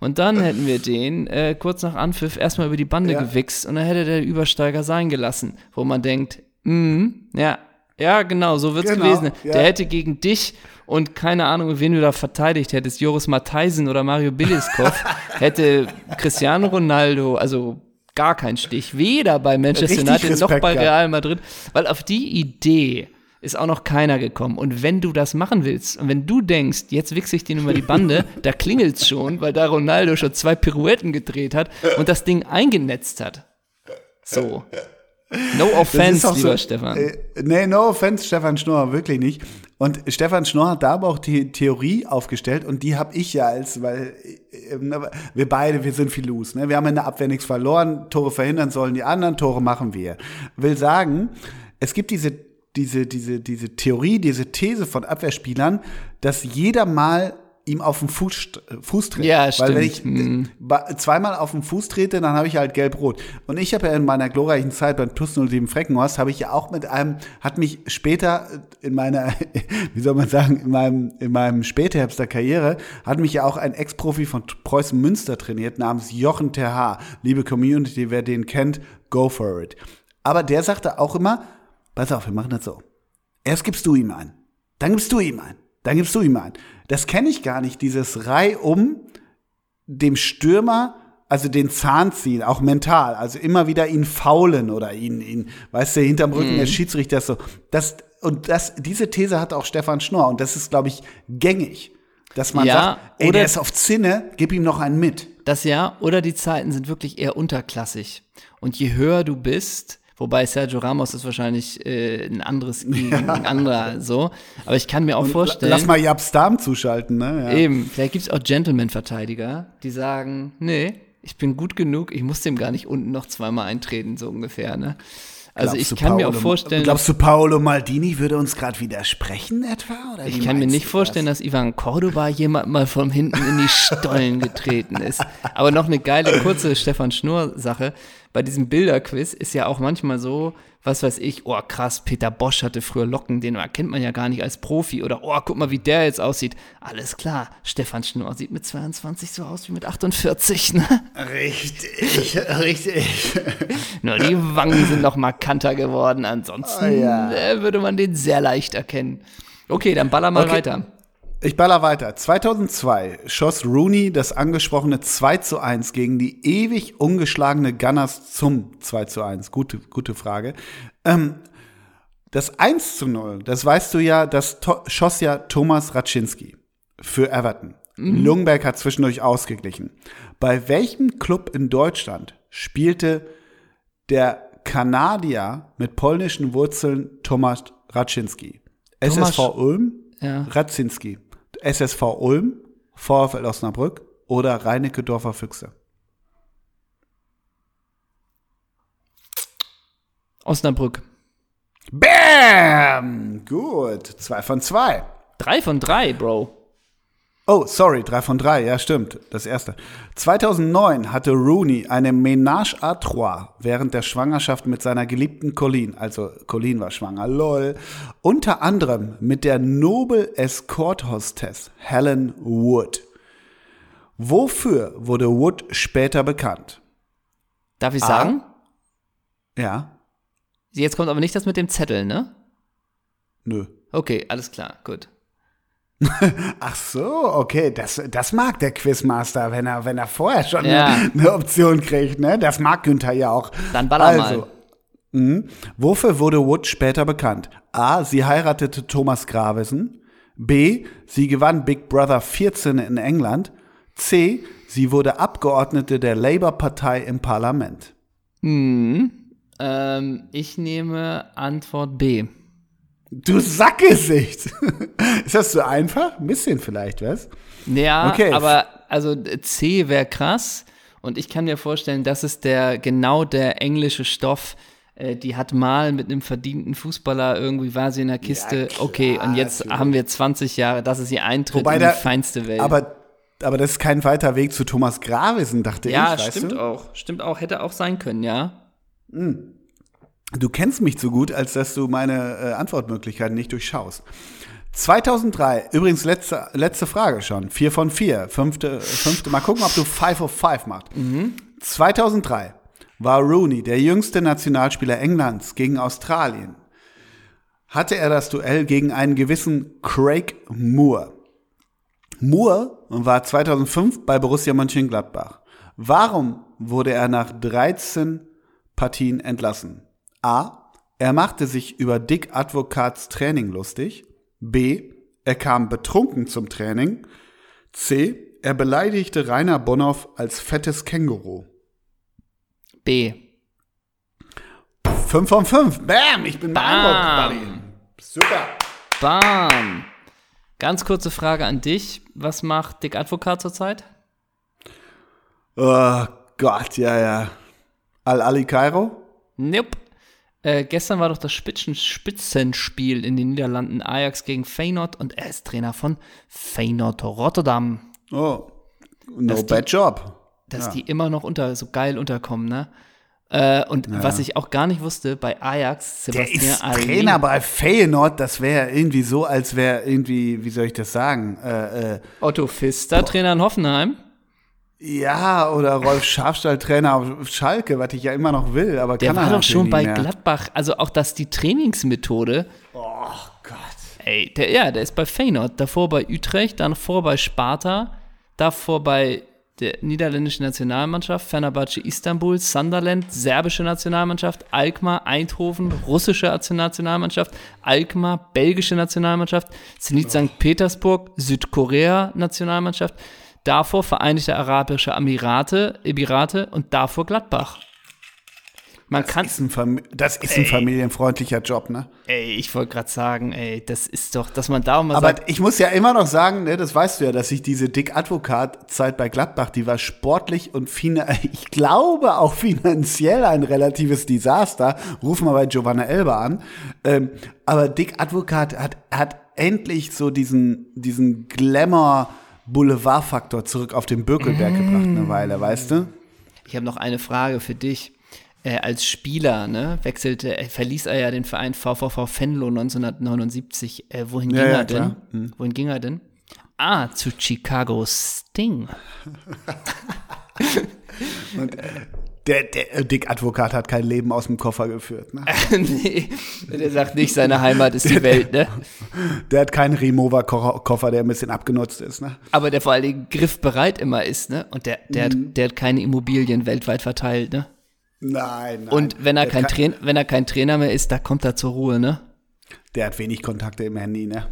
B: Und dann hätten wir den, äh, kurz nach Anpfiff, erstmal über die Bande
A: Ja.
B: gewichst und dann hätte der Übersteiger sein gelassen, wo man denkt, mhm, ja, ja, genau, so wird's
A: Genau,
B: gewesen.
A: ja.
B: Der hätte gegen dich und keine Ahnung, wen du da verteidigt hättest, Joris Matheisen oder Mario Billiskov, hätte Cristiano Ronaldo, also gar kein Stich, weder bei Manchester
A: Richtig
B: United noch bei. Real Madrid, weil auf die Idee ist auch noch keiner gekommen. Und wenn du das machen willst und wenn du denkst, jetzt wichse ich den über die Bande, da klingelt's schon, weil da Ronaldo schon zwei Pirouetten gedreht hat und das Ding eingenetzt hat. So. No offense, lieber
A: so,
B: Stefan.
A: Äh, nee, no offense, Stefan Schnorr, wirklich nicht. Und Stefan Schnorr hat da aber auch die Theorie aufgestellt und die habe ich ja als, weil äh, äh, wir beide, wir sind viel los. Ne? Wir haben in der Abwehr nichts verloren, Tore verhindern sollen die anderen, Tore machen wir. Will sagen, es gibt diese, diese, diese, diese Theorie, diese These von Abwehrspielern, dass jeder mal ihm auf den Fuß, äh, Fuß tritt.
B: Ja,
A: Weil wenn
B: stimmt.
A: ich
B: Hm.
A: zweimal auf den Fuß trete, dann habe ich halt gelb-rot. Und ich habe ja in meiner glorreichen Zeit beim TuS 07 Freckenhorst, habe ich ja auch mit einem, hat mich später in meiner, wie soll man sagen, in meinem, in meinem Spätherbst der Karriere, hat mich ja auch ein Ex-Profi von Preußen Münster trainiert, namens Jochen Terhaar. Liebe Community, wer den kennt, go for it. Aber der sagte auch immer, pass auf, wir machen das so. Erst gibst du ihm ein, dann gibst du ihm ein, dann gibst du ihm ein. Das kenne ich gar nicht, dieses Reihum dem Stürmer, also den Zahn ziehen, auch mental, also immer wieder ihn faulen oder ihn, ihn, weißt du, hinterm Rücken des Schiedsrichters so. Das, und das, diese These hat auch Stefan Schnorr und das ist, glaube ich, gängig. Dass man
B: Ja,
A: sagt, ey,
B: oder-
A: der ist auf Zinne, gib ihm noch einen mit.
B: Das ja, oder die Zeiten sind wirklich eher unterklassig. Und je höher du bist, wobei Sergio Ramos ist wahrscheinlich äh, ein anderes gegen ein anderer so, aber ich kann mir auch vorstellen,
A: Lass mal Jabs Darm zuschalten, ne? Ja.
B: eben, vielleicht gibt es auch Gentleman-Verteidiger, die sagen, nee, ich bin gut genug, ich muss dem gar nicht unten noch zweimal eintreten, so ungefähr, ne? Also
A: Glaubst
B: ich kann mir auch
A: Paolo-
B: vorstellen,
A: Glaubst du, Paolo Maldini würde uns gerade widersprechen etwa? Oder
B: Ich kann mir nicht vorstellen, dass Ivan Cordoba jemand mal von hinten in die Stollen getreten ist. Aber noch eine geile, kurze Stefan Schnurr-Sache. Bei diesem Bilderquiz ist ja auch manchmal so, was weiß ich, oh krass, Peter Bosch hatte früher Locken, den erkennt man ja gar nicht als Profi. Oder oh, guck mal, wie der jetzt aussieht. Alles klar, Stefan Schnurr sieht mit 22 so aus wie mit 48, ne?
A: Richtig, richtig.
B: Nur die Wangen sind noch markanter geworden. Ansonsten
A: Oh ja.
B: äh, würde man den sehr leicht erkennen. Okay, dann baller mal
A: Okay.
B: weiter.
A: Ich baller weiter. 2002 schoss Rooney das angesprochene 2 zu 1 gegen die ewig ungeschlagene Gunners zum 2 zu 1. Gute, gute Frage. Ähm, das 1 zu 0, das weißt du ja, das to schoss ja Thomas Raczynski für Everton. Lungberg hat zwischendurch ausgeglichen. Bei welchem Club in Deutschland spielte der Kanadier mit polnischen Wurzeln Thomas Raczynski?
B: Thomas-
A: SSV Ulm?
B: Ja.
A: Radzinski. SSV Ulm, VfL Osnabrück oder Reinecke Dorfer Füchse.
B: Osnabrück.
A: Bam! Gut. Zwei von zwei.
B: Drei von drei, Bro.
A: Oh, sorry, drei von drei, ja, stimmt. Das erste. 2009 hatte Rooney eine Ménage à trois während der Schwangerschaft mit seiner geliebten Colleen, also Colleen war schwanger, lol, unter anderem mit der Nobel Escort Hostess Helen Wood. Wofür wurde Wood später bekannt?
B: Darf ich
A: Ah.
B: sagen?
A: Ja,
B: Jetzt kommt aber nicht das mit dem Zettel, ne?
A: nö.
B: Okay, alles klar, gut.
A: Ach so, okay, das, das mag der Quizmaster, wenn er, wenn er vorher schon
B: Ja.
A: eine, eine Option kriegt, ne? Das mag Günther ja auch.
B: Dann baller
A: also,
B: mal.
A: mh, wofür wurde Wood später bekannt? A. Sie heiratete Thomas Gravesen. B. Sie gewann Big Brother 14 in England. C. Sie wurde Abgeordnete der Labour-Partei im Parlament.
B: Ähm, ich nehme Antwort B.
A: Du Sackgesicht! Ist das so einfach? Ein bisschen vielleicht, was?
B: Ja,
A: Okay.
B: aber also C wäre krass. Und ich kann mir vorstellen, das ist der genau der englische Stoff. Äh, die hat mal mit einem verdienten Fußballer irgendwie war sie in der Kiste.
A: klar,
B: okay, und jetzt
A: natürlich.
B: haben wir 20 Jahre. Das ist ihr Eintritt
A: Wobei
B: in
A: da-
B: die feinste Welt.
A: Aber, aber das ist kein weiter Weg zu Thomas Gravesen, dachte
B: ja,
A: ich. Weißt
B: stimmt
A: du?
B: auch. Stimmt auch. Hätte auch sein können, ja.
A: Du kennst mich so gut, als dass du meine äh, Antwortmöglichkeiten nicht durchschaust. 2003, übrigens letzte, letzte Frage schon, vier von vier, fünfte, fünfte, mal gucken, ob du Five of Five machst. 2003 war Rooney der jüngste Nationalspieler Englands gegen Australien. Hatte er das Duell gegen einen gewissen Craig Moore. Moore war 2005 bei Borussia Mönchengladbach. Warum wurde er nach 13 Partien entlassen? A. Er machte sich über Dick Advocats Training lustig. B. Er kam betrunken zum Training. C. Er beleidigte Rainer Bonhoff als fettes Känguru.
B: B.
A: 5 von 5. Bam, ich bin beeindruckt,
B: Bam.
A: Buddy. Super.
B: Bam. Ganz kurze Frage an dich. Was macht Dick Advokat zurzeit?
A: Oh Gott, ja, ja. Al-Ali Kairo?
B: Nope. Äh, gestern war doch das Spitzen Spitzenspiel in den Niederlanden Ajax gegen Feyenoord und er ist Trainer von Feyenoord Rotterdam.
A: Oh, no
B: Dass die-
A: bad job.
B: Dass
A: Ja.
B: die immer noch unter so geil unterkommen, ne? Äh, und was ich auch gar nicht wusste, bei Ajax,
A: Der
B: Sebastian
A: ist
B: Aller-
A: Trainer bei Feyenoord, das wäre irgendwie so, als wäre irgendwie, wie soll ich das sagen? Äh, äh,
B: Otto Pfister, Trainer in Hoffenheim.
A: Ja, oder Rolf Schafstall, Trainer auf Schalke, was ich ja immer noch will, aber
B: Der
A: kann er
B: war doch
A: natürlich
B: schon bei
A: mehr.
B: Gladbach. Also auch, dass die Trainingsmethode
A: Oh Gott.
B: Ey, der, ja, der ist bei Feyenoord, davor bei Utrecht, dann vor bei Sparta, davor bei der niederländischen Nationalmannschaft, Fenerbahce Istanbul, Sunderland, serbische Nationalmannschaft, Alkmaar, Eindhoven, russische Nationalmannschaft, Alkmaar, belgische Nationalmannschaft, Zenit St. Petersburg, Südkorea Nationalmannschaft, davor Vereinigte Arabische Emirate, Emirate und davor Gladbach. Man kann,
A: Ist ein Fam das ist ein familienfreundlicher Job, ne?
B: ey, ich wollte gerade sagen, ey, das ist doch, dass man da mal
A: Aber
B: sagt,
A: ich muss ja immer noch sagen, ne, das weißt du ja, dass ich diese Dick Advokat-Zeit bei Gladbach, die war sportlich und ich glaube auch finanziell ein relatives Desaster. Ruf mal bei Giovanna Elber an. Ähm, aber Dick Advokat hat, hat endlich so diesen, diesen Glamour-Boulevard-Faktor zurück auf den Bökelberg gebracht, eine Weile, weißt du?
B: Ich habe noch eine Frage für dich. Äh, als Spieler ne, wechselte, äh, verließ er ja den Verein VVV Venlo 1979. Äh, wohin
A: Ja,
B: ging
A: ja,
B: er denn?
A: Hm.
B: Wohin ging er denn? Ah, zu Chicago Sting.
A: Der, der äh, Dick Advokat hat kein Leben aus dem Koffer geführt. Ne?
B: nee, der sagt nicht, seine Heimat ist die Welt, ne?
A: Der hat keinen Remover-Koffer, der ein bisschen abgenutzt ist. Ne?
B: Aber der vor allen Dingen griffbereit immer ist, ne? Und der, der,
A: Mhm.
B: hat, der hat keine Immobilien weltweit verteilt, ne?
A: Nein, nein.
B: Und wenn er,
A: Der
B: kein wenn er kein Trainer mehr ist, da kommt er zur Ruhe, ne?
A: Der hat wenig Kontakte im Handy, ne?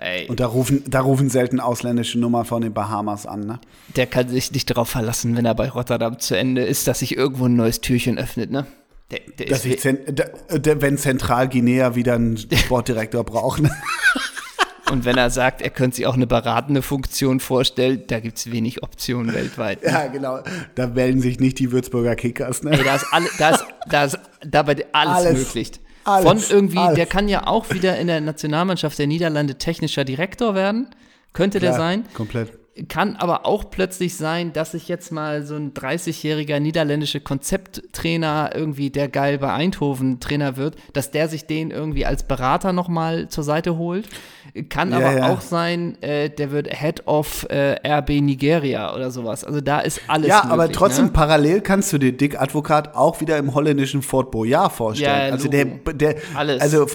B: Ey,
A: Und da rufen, da rufen selten ausländische Nummern von den Bahamas an, ne?
B: der kann sich nicht darauf verlassen, wenn er bei Rotterdam zu Ende ist, dass sich irgendwo ein neues Türchen öffnet, ne? Der, der
A: Dass ich da, wenn Zentralguinea wieder einen Sportdirektor braucht, ne?
B: und wenn er sagt, er könnte sich auch eine beratende Funktion vorstellen, da gibt es wenig Optionen weltweit.
A: Ja, genau. Da melden sich nicht die Würzburger Kickers, ne?
B: Ey, da ist alle, da ist, da ist dabei alles,
A: Alles.
B: möglich.
A: Alles.
B: Von irgendwie,
A: Alles.
B: der kann ja auch wieder in der Nationalmannschaft der Niederlande technischer Direktor werden. Könnte der
A: Klar,
B: sein.
A: Komplett.
B: Kann aber auch plötzlich sein, dass sich jetzt mal so ein 30-jähriger niederländischer Konzepttrainer irgendwie, der geil bei Eindhoven Trainer wird, dass der sich den irgendwie als Berater nochmal zur Seite holt. Kann aber
A: ja.
B: auch sein, äh, der wird Head of äh, RB Nigeria oder sowas. Also da ist alles
A: Ja,
B: möglich.
A: aber trotzdem
B: ne?
A: parallel kannst du dir Dick Advokat auch wieder im holländischen Fort Boyard vorstellen.
B: Ja,
A: also der, der
B: Alles.
A: also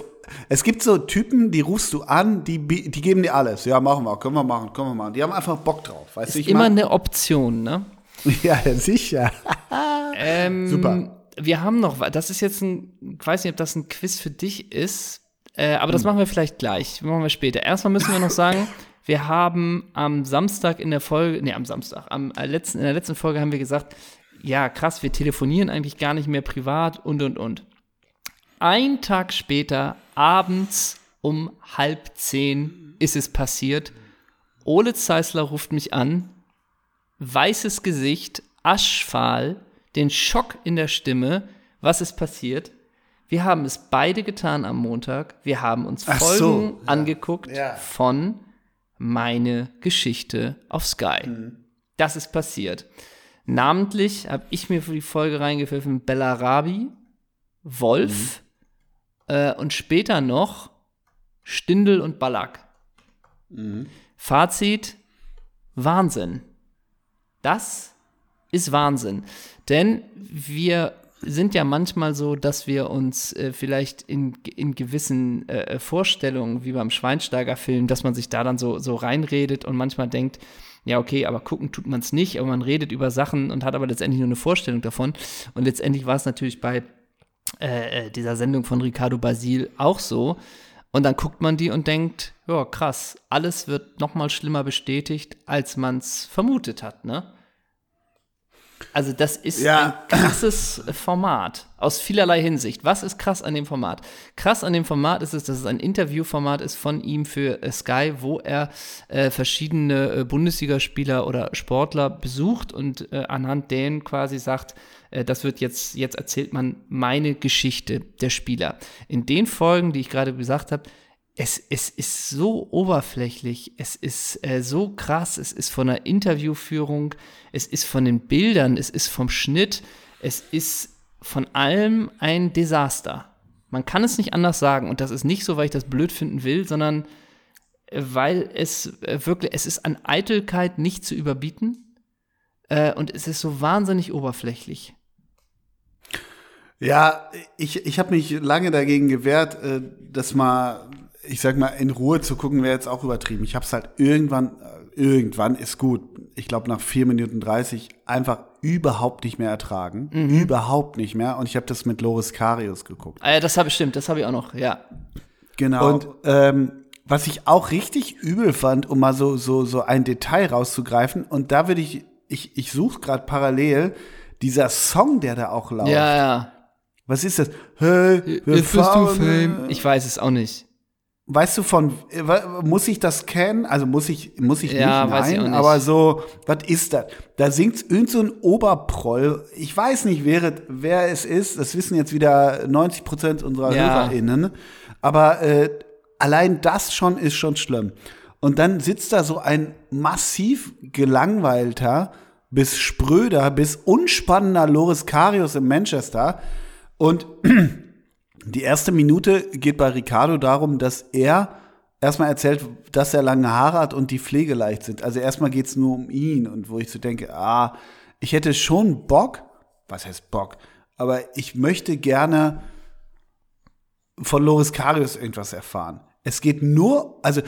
A: es gibt so Typen, die rufst du an, die, die geben dir alles. Ja, machen wir, können wir machen, können wir machen. Die haben einfach Bock drauf. Weißt ich
B: immer eine Option, ne?
A: Ja, sicher.
B: Ähm,
A: Super.
B: Wir haben noch, das ist jetzt ein, ich weiß nicht, ob das ein Quiz für dich ist, äh, aber das
A: Hm.
B: machen wir vielleicht gleich, machen wir später. Erstmal müssen wir noch sagen, wir haben am Samstag in der Folge, nee, am Samstag, am äh, letzten, in der letzten Folge haben wir gesagt, ja, krass, wir telefonieren eigentlich gar nicht mehr privat und und und. Ein Tag später, abends um halb zehn, ist es passiert. Ole Zeisler ruft mich an weißes Gesicht, aschfahl, den Schock in der Stimme. Was ist passiert? Wir haben es beide getan am Montag. Wir haben uns
A: Ach
B: Folgen
A: so, ja.
B: angeguckt
A: Ja.
B: von Meine Geschichte auf Sky.
A: Mhm.
B: Das ist passiert. Namentlich habe ich mir für die Folge reingepfiffen Bellarabi, Wolf
A: Mhm.
B: äh, und später noch Stindel und Ballack.
A: Mhm.
B: Fazit: Wahnsinn. Das ist Wahnsinn. Denn wir sind ja manchmal so, dass wir uns äh, vielleicht in, in gewissen äh, Vorstellungen, wie beim Schweinsteiger-Film, dass man sich da dann so, so reinredet und manchmal denkt, ja, okay, aber gucken tut man es nicht, aber man redet über Sachen und hat aber letztendlich nur eine Vorstellung davon. Und letztendlich war es natürlich bei äh, äh, dieser Sendung von Ricardo Basil auch so. Und dann guckt man die und denkt, ja, krass, alles wird noch mal schlimmer bestätigt, als man es vermutet hat, ne? Also das ist
A: Ja.
B: ein krasses Format aus vielerlei Hinsicht. Was ist krass an dem Format? Krass an dem Format ist es, dass es ein Interviewformat ist von ihm für äh, Sky, wo er äh, verschiedene äh, Bundesligaspieler oder Sportler besucht und äh, anhand denen quasi sagt, äh, das wird jetzt, jetzt erzählt man meine Geschichte der Spieler. In den Folgen, die ich gerade gesagt habe, es, es ist so oberflächlich, es ist äh, so krass, es ist von der Interviewführung, es ist von den Bildern, es ist vom Schnitt, es ist von allem ein Desaster. Man kann es nicht anders sagen und das ist nicht so, weil ich das blöd finden will, sondern äh, weil es äh, wirklich, es ist an Eitelkeit nicht zu überbieten äh, und es ist so wahnsinnig oberflächlich.
A: Ja, ich, ich habe mich lange dagegen gewehrt, äh, das mal, ich sag mal, in Ruhe zu gucken, wäre jetzt auch übertrieben. Ich habe es halt irgendwann, irgendwann ist gut. Ich glaube, nach 4 Minuten 30 einfach überhaupt nicht mehr ertragen. Überhaupt nicht mehr. Und ich habe das mit Loris Karius geguckt.
B: Äh, das habe ich stimmt, das habe ich auch noch, ja.
A: Genau. Und ähm, was ich auch richtig übel fand, um mal so, so, so ein Detail rauszugreifen, und da würde ich, ich, ich suche gerade parallel, dieser Song, der da auch läuft.
B: Ja, ja.
A: Was ist das? Hey, wir
B: Jetzt bist du
A: fahren,
B: Fame. Ich weiß es auch nicht.
A: Weißt du von, äh, muss ich das kennen? Also muss ich, muss ich
B: Ja,
A: nicht,
B: ich
A: nein,
B: auch nicht.
A: aber so, was ist das? Da singt irgend so ein Oberproll. Ich weiß nicht, wer, es- wer es ist. Das wissen jetzt wieder 90 Prozent unserer
B: Ja.
A: HörerInnen. Aber äh, allein das schon ist schon schlimm. Und dann sitzt da so ein massiv gelangweilter, bis spröder, bis unspannender Loris Karius in Manchester. Und die erste Minute geht bei Ricardo darum, dass er erstmal erzählt, dass er lange Haare hat und die pflegeleicht sind. Also erstmal geht es nur um ihn und wo ich so denke, ah, ich hätte schon Bock, was heißt Bock, aber ich möchte gerne von Loris Karius irgendwas erfahren. Es geht nur, also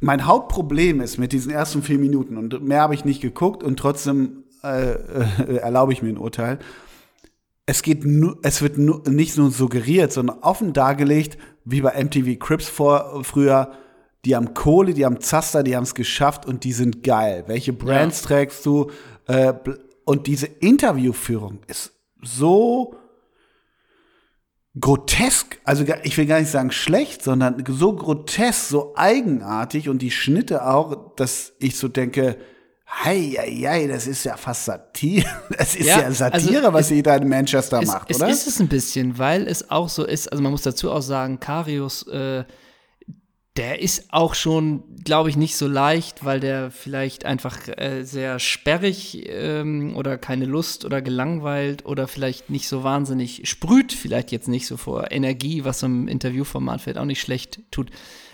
A: mein Hauptproblem ist mit diesen ersten vier Minuten und mehr habe ich nicht geguckt und trotzdem äh, äh, erlaube ich mir ein Urteil es geht nur, es wird nur, nicht nur suggeriert, sondern offen dargelegt, wie bei MTV Crips vor, früher, die haben Kohle, die haben Zaster, die haben es geschafft und die sind geil. Welche Brands trägst du? Äh, und diese Interviewführung ist so grotesk, also ich will gar nicht sagen schlecht, sondern so grotesk, so eigenartig und die Schnitte auch, dass ich so denke, hei, hei, hei, das ist ja fast Satire. Das ist
B: Ja,
A: ja, Satire,
B: also
A: was
B: es-
A: sie da in Manchester
B: Es,
A: macht,
B: es
A: oder?
B: ist es ein bisschen, weil es auch so ist, also man muss dazu auch sagen, Karius, äh, der ist auch schon, glaube ich, nicht so leicht, weil der vielleicht einfach äh, sehr sperrig ähm, oder keine Lust oder gelangweilt oder vielleicht nicht so wahnsinnig sprüht, vielleicht jetzt nicht so vor Energie, was im Interviewformat vielleicht auch nicht schlecht tut.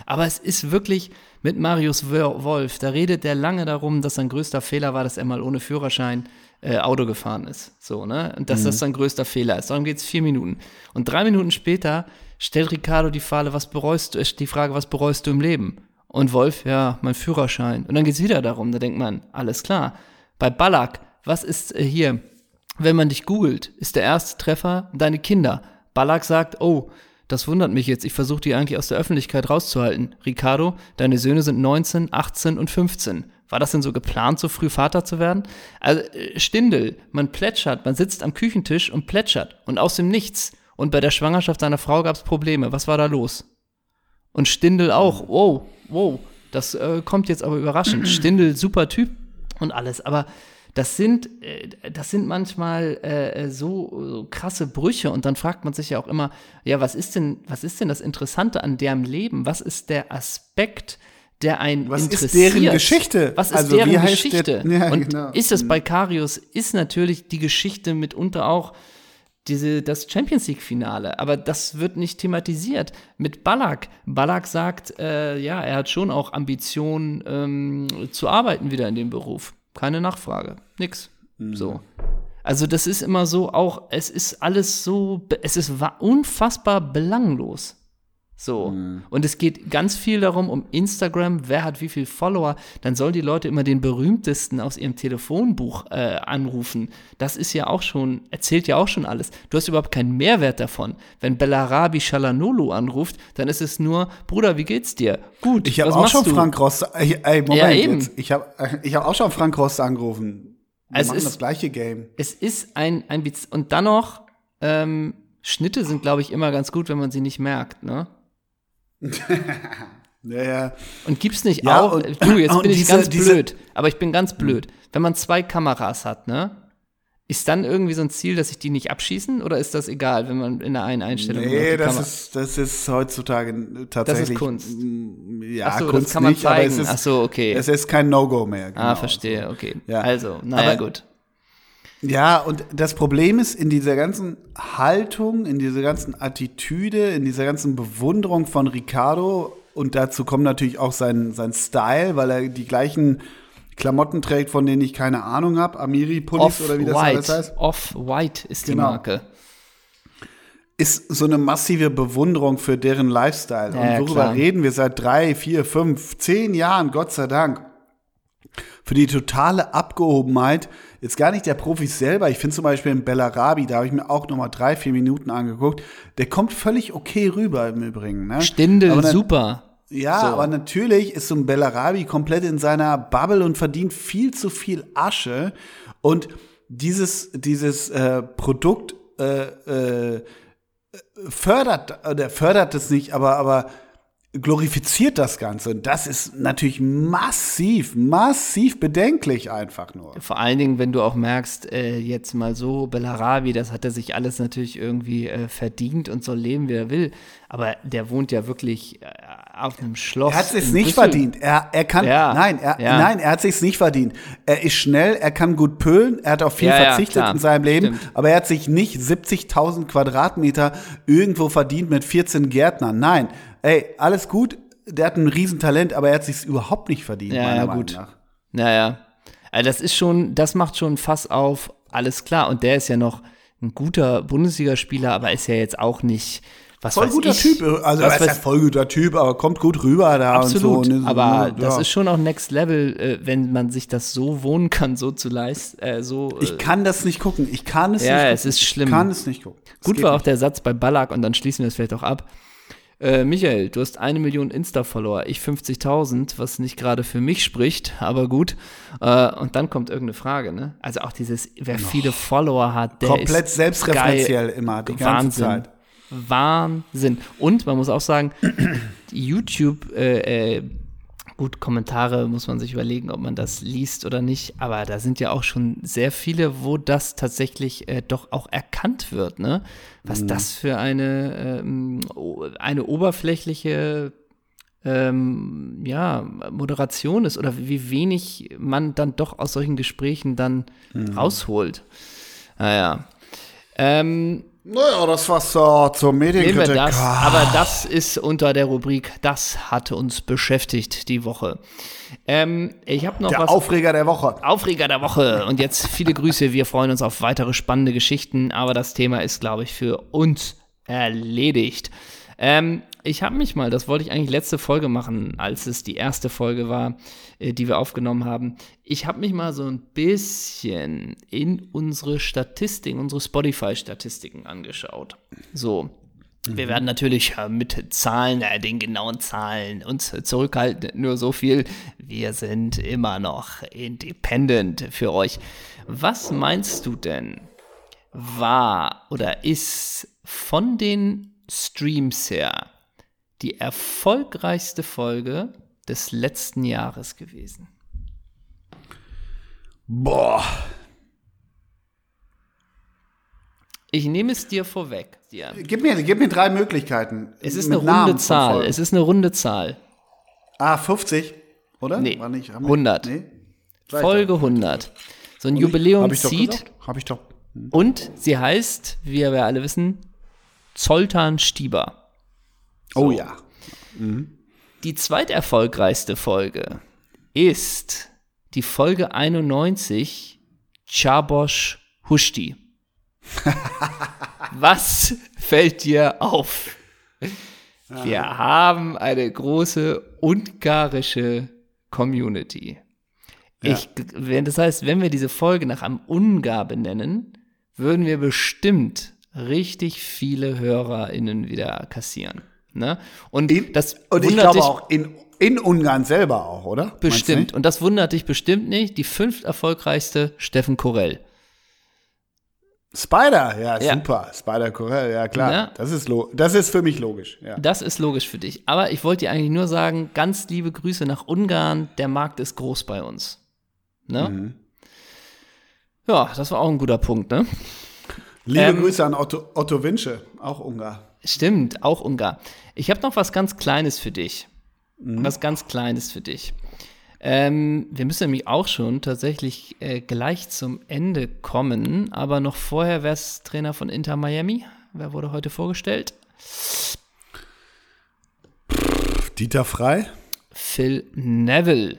B: Aber es ist wirklich mit Marius Wolf, da redet der lange darum, dass sein größter Fehler war, dass er mal ohne Führerschein äh, Auto gefahren ist. So, ne? Und dass das sein größter Fehler ist. Darum geht es vier Minuten. Und drei Minuten später stellt Ricardo die Frage, was bereust du, äh, die Frage, was bereust du im Leben? Und Wolf, ja, mein Führerschein. Und dann geht es wieder darum, da denkt man, alles klar. Bei Ballack, was ist äh, hier? Wenn man dich googelt, ist der erste Treffer deine Kinder. Ballack sagt, oh, das wundert mich jetzt, ich versuche die eigentlich aus der Öffentlichkeit rauszuhalten. Ricardo, deine Söhne sind 19, 18 und 15. War das denn so geplant, so früh Vater zu werden? Also äh, Stindel, man plätschert, man sitzt am Küchentisch und plätschert und aus dem Nichts. Und bei der Schwangerschaft seiner Frau gab es Probleme. Was war da los? Und Stindel auch. Wow, wow. Das äh, kommt jetzt aber überraschend. Stindel, super Typ. und alles. Aber das sind, äh, das sind manchmal äh, so, so, krasse Brüche und dann fragt man sich ja auch immer, ja, was ist denn, was ist denn das Interessante an deren Leben? Was ist der Aspekt, der einen
A: was
B: interessiert?
A: Was ist deren Geschichte?
B: Was ist
A: also,
B: deren Geschichte?
A: Der, ja,
B: und
A: genau.
B: ist es bei Karius, ist natürlich die Geschichte mitunter auch diese, das Champions League-Finale, aber das wird nicht thematisiert. Mit Ballack. Ballack sagt, äh, ja, er hat schon auch Ambitionen ähm, zu arbeiten wieder in dem Beruf. Keine Nachfrage. Nix. Mhm. So. Also, das ist immer so, auch, es ist alles so, es ist unfassbar belanglos. So. Mhm. Und es geht ganz viel darum, um Instagram, wer hat wie viel Follower. Dann sollen die Leute immer den berühmtesten aus ihrem Telefonbuch äh, anrufen. Das ist ja auch schon, erzählt ja auch schon alles. Du hast überhaupt keinen Mehrwert davon. Wenn Bellarabi Shalanolu anruft, dann ist es nur, Bruder, wie geht's dir? Gut.
A: Ich habe auch schon du? Frank Ross, ey, Moment ja, eben. jetzt. Ich habe ich hab auch schon Frank Ross angerufen. Wir es machen ist, das gleiche Game.
B: Es ist ein, ein Witz. Und dann noch, ähm, Schnitte sind, glaube ich, immer ganz gut, wenn man sie nicht merkt, ne?
A: naja.
B: Und gibt's nicht ja, auch, und, du, jetzt bin ich diese, ganz blöd, aber ich bin ganz blöd. Wenn man zwei Kameras hat, ne? Ist dann irgendwie so ein Ziel, dass sich die nicht abschießen oder ist das egal, wenn man in der einen Einstellung
A: Nee, das ist, das ist heutzutage tatsächlich.
B: Das ist Kunst.
A: Ja,
B: Ach so,
A: Kunst
B: das kann man
A: nicht,
B: zeigen.
A: aber es ist,
B: Ach so, okay.
A: Es ist kein No-Go mehr.
B: Genau. Ah, verstehe, okay. Ja. Also, naja, aber, gut.
A: Ja, und das Problem ist, in dieser ganzen Haltung, in dieser ganzen Attitüde, in dieser ganzen Bewunderung von Ricardo, und dazu kommt natürlich auch sein, sein Style, weil er die gleichen Klamotten trägt, von denen ich keine Ahnung habe, Amiri Pullis oder wie das alles heißt.
B: Off-White ist die genau. Marke.
A: Ist so eine massive Bewunderung für deren Lifestyle. Ja, und worüber klar. reden wir seit drei, vier, fünf, zehn Jahren, Gott sei Dank für die totale Abgehobenheit, jetzt gar nicht der Profis selber. Ich finde zum Beispiel in Bellarabi, da habe ich mir auch noch mal drei, vier Minuten angeguckt, der kommt völlig okay rüber im Übrigen. Ne?
B: Stindel, dann, super.
A: Ja, so. aber natürlich ist so ein Bellarabi komplett in seiner Bubble und verdient viel zu viel Asche. Und dieses, dieses äh, Produkt äh, äh, fördert, der fördert es nicht, aber, aber glorifiziert das Ganze. Und das ist natürlich massiv, massiv bedenklich einfach nur.
B: Vor allen Dingen, wenn du auch merkst, äh, jetzt mal so, Bellarabi, das hat er sich alles natürlich irgendwie äh, verdient und soll leben, wie er will. Aber der wohnt ja wirklich äh, auf einem Schloss.
A: Er hat es nicht verdient. Er, er kann, ja, nein, er, ja. nein, er hat es nicht verdient. Er ist schnell, er kann gut pölen, er hat auf viel ja, verzichtet in seinem Leben, Stimmt. aber er hat sich nicht 70.000 Quadratmeter irgendwo verdient mit 14 Gärtnern. Nein, ey, alles gut, der hat ein Riesentalent, aber er hat sich überhaupt nicht verdient,
B: ja, meiner ja, gut. nach. Naja, also das ist schon, das macht schon Fass auf, alles klar. Und der ist ja noch ein guter Bundesligaspieler, aber ist ja jetzt auch nicht was
A: voll guter
B: ich,
A: Typ, also er ist ja voll guter Typ, aber kommt gut rüber da
B: absolut,
A: und so.
B: aber ja. das ist schon auch Next Level, äh, wenn man sich das so wohnen kann, so zu leisten, äh, so.
A: Äh, ich kann das nicht gucken, ich kann es
B: ja,
A: nicht.
B: Ja, es ist schlimm.
A: Ich kann es nicht gucken.
B: Gut war auch der Satz bei Ballack und dann schließen wir es vielleicht auch ab. Äh, Michael, du hast eine Million Insta-Follower, ich 50.000, was nicht gerade für mich spricht, aber gut. Äh, und dann kommt irgendeine Frage, ne? Also auch dieses, wer viele Follower hat, der
A: Komplett
B: ist
A: selbstreferenziell geil. immer, die ganze
B: Wahnsinn.
A: Zeit.
B: Wahnsinn. Und man muss auch sagen, YouTube, äh, äh, gut, Kommentare muss man sich überlegen, ob man das liest oder nicht, aber da sind ja auch schon sehr viele, wo das tatsächlich äh, doch auch erkannt wird, ne? Was mhm. das für eine, ähm, eine oberflächliche ähm, ja, Moderation ist oder wie wenig man dann doch aus solchen Gesprächen dann mhm. rausholt. Naja. Ähm,
A: naja, das war's zur, zur Medienkritik.
B: Nehmen wir das, aber das ist unter der Rubrik, das hat uns beschäftigt die Woche. Ähm, ich habe noch
A: der
B: was.
A: Aufreger der Woche.
B: Aufreger der Woche. Und jetzt viele Grüße. Wir freuen uns auf weitere spannende Geschichten, aber das Thema ist, glaube ich, für uns erledigt. Ähm, ich habe mich mal, das wollte ich eigentlich letzte Folge machen, als es die erste Folge war, äh, die wir aufgenommen haben. Ich habe mich mal so ein bisschen in unsere Statistiken, unsere Spotify-Statistiken angeschaut. So. Mhm. Wir werden natürlich äh, mit Zahlen, äh, den genauen Zahlen uns zurückhalten. Nur so viel. Wir sind immer noch independent für euch. Was meinst du denn, war oder ist von den Streams her die erfolgreichste Folge des letzten Jahres gewesen?
A: Boah.
B: Ich nehme es dir vorweg. Ja.
A: Gib mir, gib mir drei Möglichkeiten.
B: Es ist eine runde Zahl. Es ist eine runde Zahl.
A: Ah, 50, oder?
B: Nee,
A: War nicht, haben wir-
B: 100.
A: Nee?
B: Folge 100. So ein
A: Hab
B: Jubiläum
A: ich doch
B: zieht.
A: Hab ich doch.
B: Und sie heißt, wie wir alle wissen, Zoltan Stieber.
A: Oh ja.
B: Die zweiterfolgreichste Folge ist die Folge 91 Chabosh Hushti. Was fällt dir auf? Wir haben eine große ungarische Community. Ich, wenn, das heißt, wenn wir diese Folge nach einem Ungar benennen, würden wir bestimmt richtig viele HörerInnen wieder kassieren. Ne? Und
A: In,
B: das
A: und ich glaube
B: dich
A: auch in, in Ungarn selber auch, oder?
B: Bestimmt. Und das wundert dich bestimmt nicht. Die fünft erfolgreichste Steffen Korell.
A: Spider, ja,
B: Ja.
A: super. Spider Corell, ja klar.
B: Ja.
A: Das, ist lo das ist für mich logisch. Ja.
B: Das ist logisch für dich. Aber ich wollte dir eigentlich nur sagen, ganz liebe Grüße nach Ungarn. Der Markt ist groß bei uns. Ne?
A: Mhm.
B: Ja, das war auch ein guter Punkt, ne?
A: Liebe
B: Ähm,
A: Grüße an Otto, Otto Winsche, auch Ungar.
B: Stimmt, auch Ungar. Ich habe noch was ganz Kleines für dich. Was ganz Kleines für dich. Ähm, wir müssen nämlich auch schon tatsächlich äh, gleich zum Ende kommen, aber noch vorher wer ist Trainer von Inter Miami. Wer wurde heute vorgestellt?
A: Dieter Frei,
B: Phil Neville.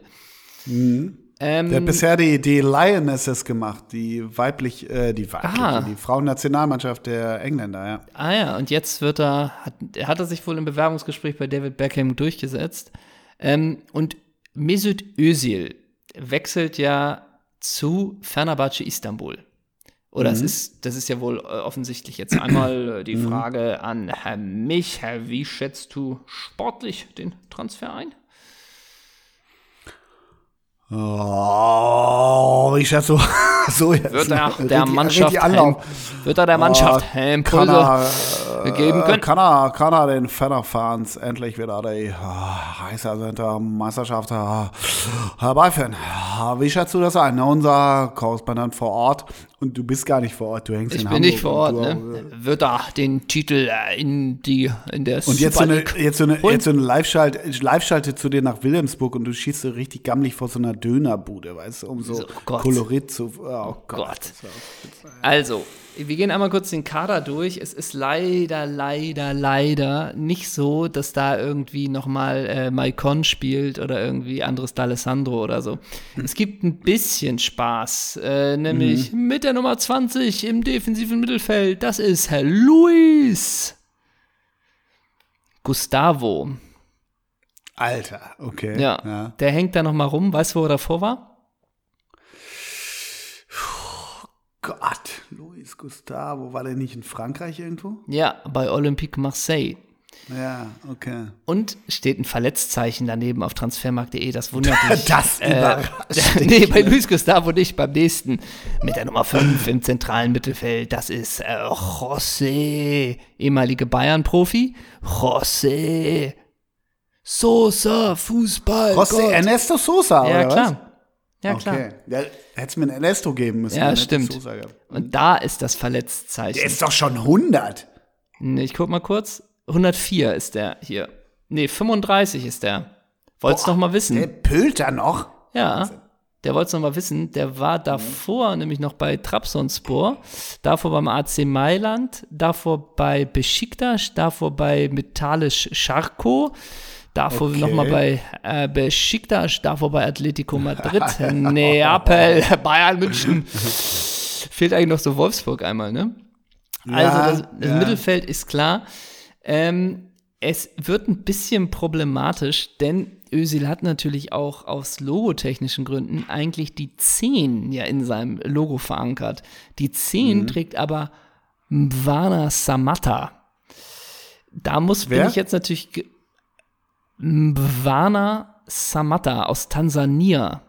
B: Ähm,
A: der hat bisher die, die Lionesses gemacht, die weiblich, äh, die weibliche,
B: Ah.
A: die Frauennationalmannschaft der Engländer, ja.
B: Ah ja, und jetzt wird er, hat, er hat er sich wohl im Bewerbungsgespräch bei David Beckham durchgesetzt. Ähm, und Mesut Özil wechselt ja zu Fenerbahce Istanbul. Oder es ist, das ist ja wohl äh, offensichtlich jetzt einmal äh, die Frage an Herr Mich. Herr, wie schätzt du sportlich den Transfer ein?
A: Oh, ich schätze so, so jetzt.
B: Wird er der Mannschaft. Helm, wird er der Mannschaft
A: kann
B: Impulse
A: er,
B: gegeben
A: äh,
B: können?
A: Kann er, kann er den Fener-Fans endlich wieder die ah, heißer sind der Meisterschaft ah, herbeiführen? Wie schätzt du das ein? Unser Korrespondent vor Ort. Und du bist gar nicht vor Ort, du hängst
B: Ich
A: in
B: bin
A: Hamburg.
B: nicht vor Ort,
A: du,
B: ne? Wird er den Titel äh, in die in der
A: Und jetzt so eine, jetzt so eine, jetzt so eine Live-Schalt- Live-Schalte zu dir nach Wilhelmsburg und du schießt so richtig gammelig vor so einer Dönerbude, weißt du, um so,
B: So, Gott.
A: Kolorit zu. Oh, Gott.
B: Gott. Also, wir gehen einmal kurz den Kader durch. Es ist leider, leider, leider nicht so, dass da irgendwie nochmal äh, Maicon spielt oder irgendwie anderes D'Alessandro oder so. Es gibt ein bisschen Spaß, äh, nämlich mit der Nummer 20 im defensiven Mittelfeld. Das ist Herr Luis. Gustavo.
A: Alter, okay.
B: Ja, der hängt da nochmal rum. Weißt du, wo er davor war?
A: Gott, Luis Gustavo, war der nicht in Frankreich irgendwo?
B: Ja, bei Olympique Marseille.
A: Ja, okay.
B: Und steht ein Verletzzeichen daneben auf transfermarkt.de. Das wundert dich.
A: Das
B: äh,
A: überrascht
B: Nee,
A: dich,
B: bei
A: ne?
B: Luis Gustavo nicht. Beim nächsten mit der Nummer 5 im zentralen Mittelfeld. Das ist äh, José, ehemalige Bayern-Profi. José Sosa, Fußball. Gott.
A: Ernesto Sosa,
B: Ja,
A: oder was?
B: klar. Ja, klar.
A: Okay. Ja, hätte es mir einen Ernesto geben müssen.
B: Ja, stimmt. Und da ist das Verletzzeichen.
A: Der ist doch schon 100.
B: Nee, Ich guck mal kurz. 104 ist der hier. Nee, 35 ist der. Wollt's noch mal wissen?
A: Der pölt da noch.
B: Ja, der wollte es noch mal wissen. Der war davor nämlich noch bei Trabzonspor, davor beim AC Mailand, davor bei Besiktas, davor bei Metallisch Charco, davor
A: Okay.
B: noch mal bei äh, Besiktas, davor bei Atletico Madrid, Neapel, Bayern München. Fehlt eigentlich noch so Wolfsburg einmal, ne? Also
A: Ja,
B: das, das
A: ja.
B: Mittelfeld ist klar. Ähm, es wird ein bisschen problematisch, denn Özil hat natürlich auch aus logotechnischen Gründen eigentlich die 10 ja in seinem Logo verankert. Die 10
A: Mhm.
B: trägt aber Mwana Samatta. Da muss bin
A: Wer?
B: ich jetzt natürlich Mwana Samatta aus Tansania.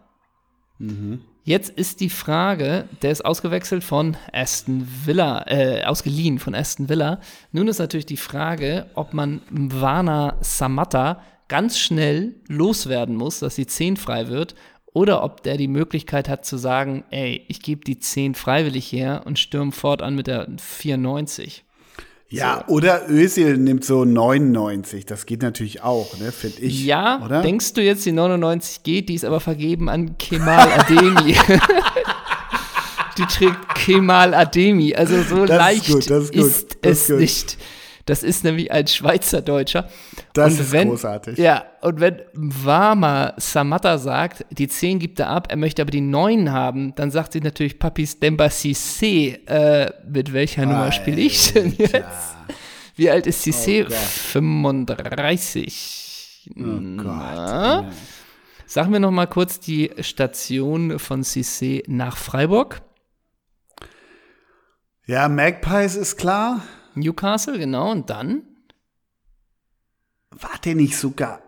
B: Jetzt ist die Frage, der ist ausgewechselt von Aston Villa, äh, ausgeliehen von Aston Villa. Nun ist natürlich die Frage, ob man Mwana Samatta ganz schnell loswerden muss, dass die 10 frei wird, oder ob der die Möglichkeit hat zu sagen, ey, ich gebe die 10 freiwillig her und stürme fortan mit der 94.
A: Ja, so. oder Özil nimmt so 99. Das geht natürlich auch, ne, finde ich.
B: Ja, oder? denkst du jetzt, die 99 geht, die ist aber vergeben an Kemal Ademi. die trägt Kemal Ademi. Also so das leicht ist, gut, ist, ist es nicht. Das ist nämlich ein Schweizerdeutscher.
A: Das und ist wenn, großartig.
B: Ja, und wenn Warmer Samatta sagt, die 10 gibt er ab, er möchte aber die 9 haben, dann sagt sie natürlich Papis Demba Cissé, äh, mit welcher Nummer spiele ich denn jetzt? Wie alt ist Cissé? Oh 35. Oh Gott. Sagen wir noch mal kurz die Station von Cissé nach Freiburg.
A: Ja, Magpies ist klar.
B: Newcastle, genau. Und dann?
A: War der nicht sogar.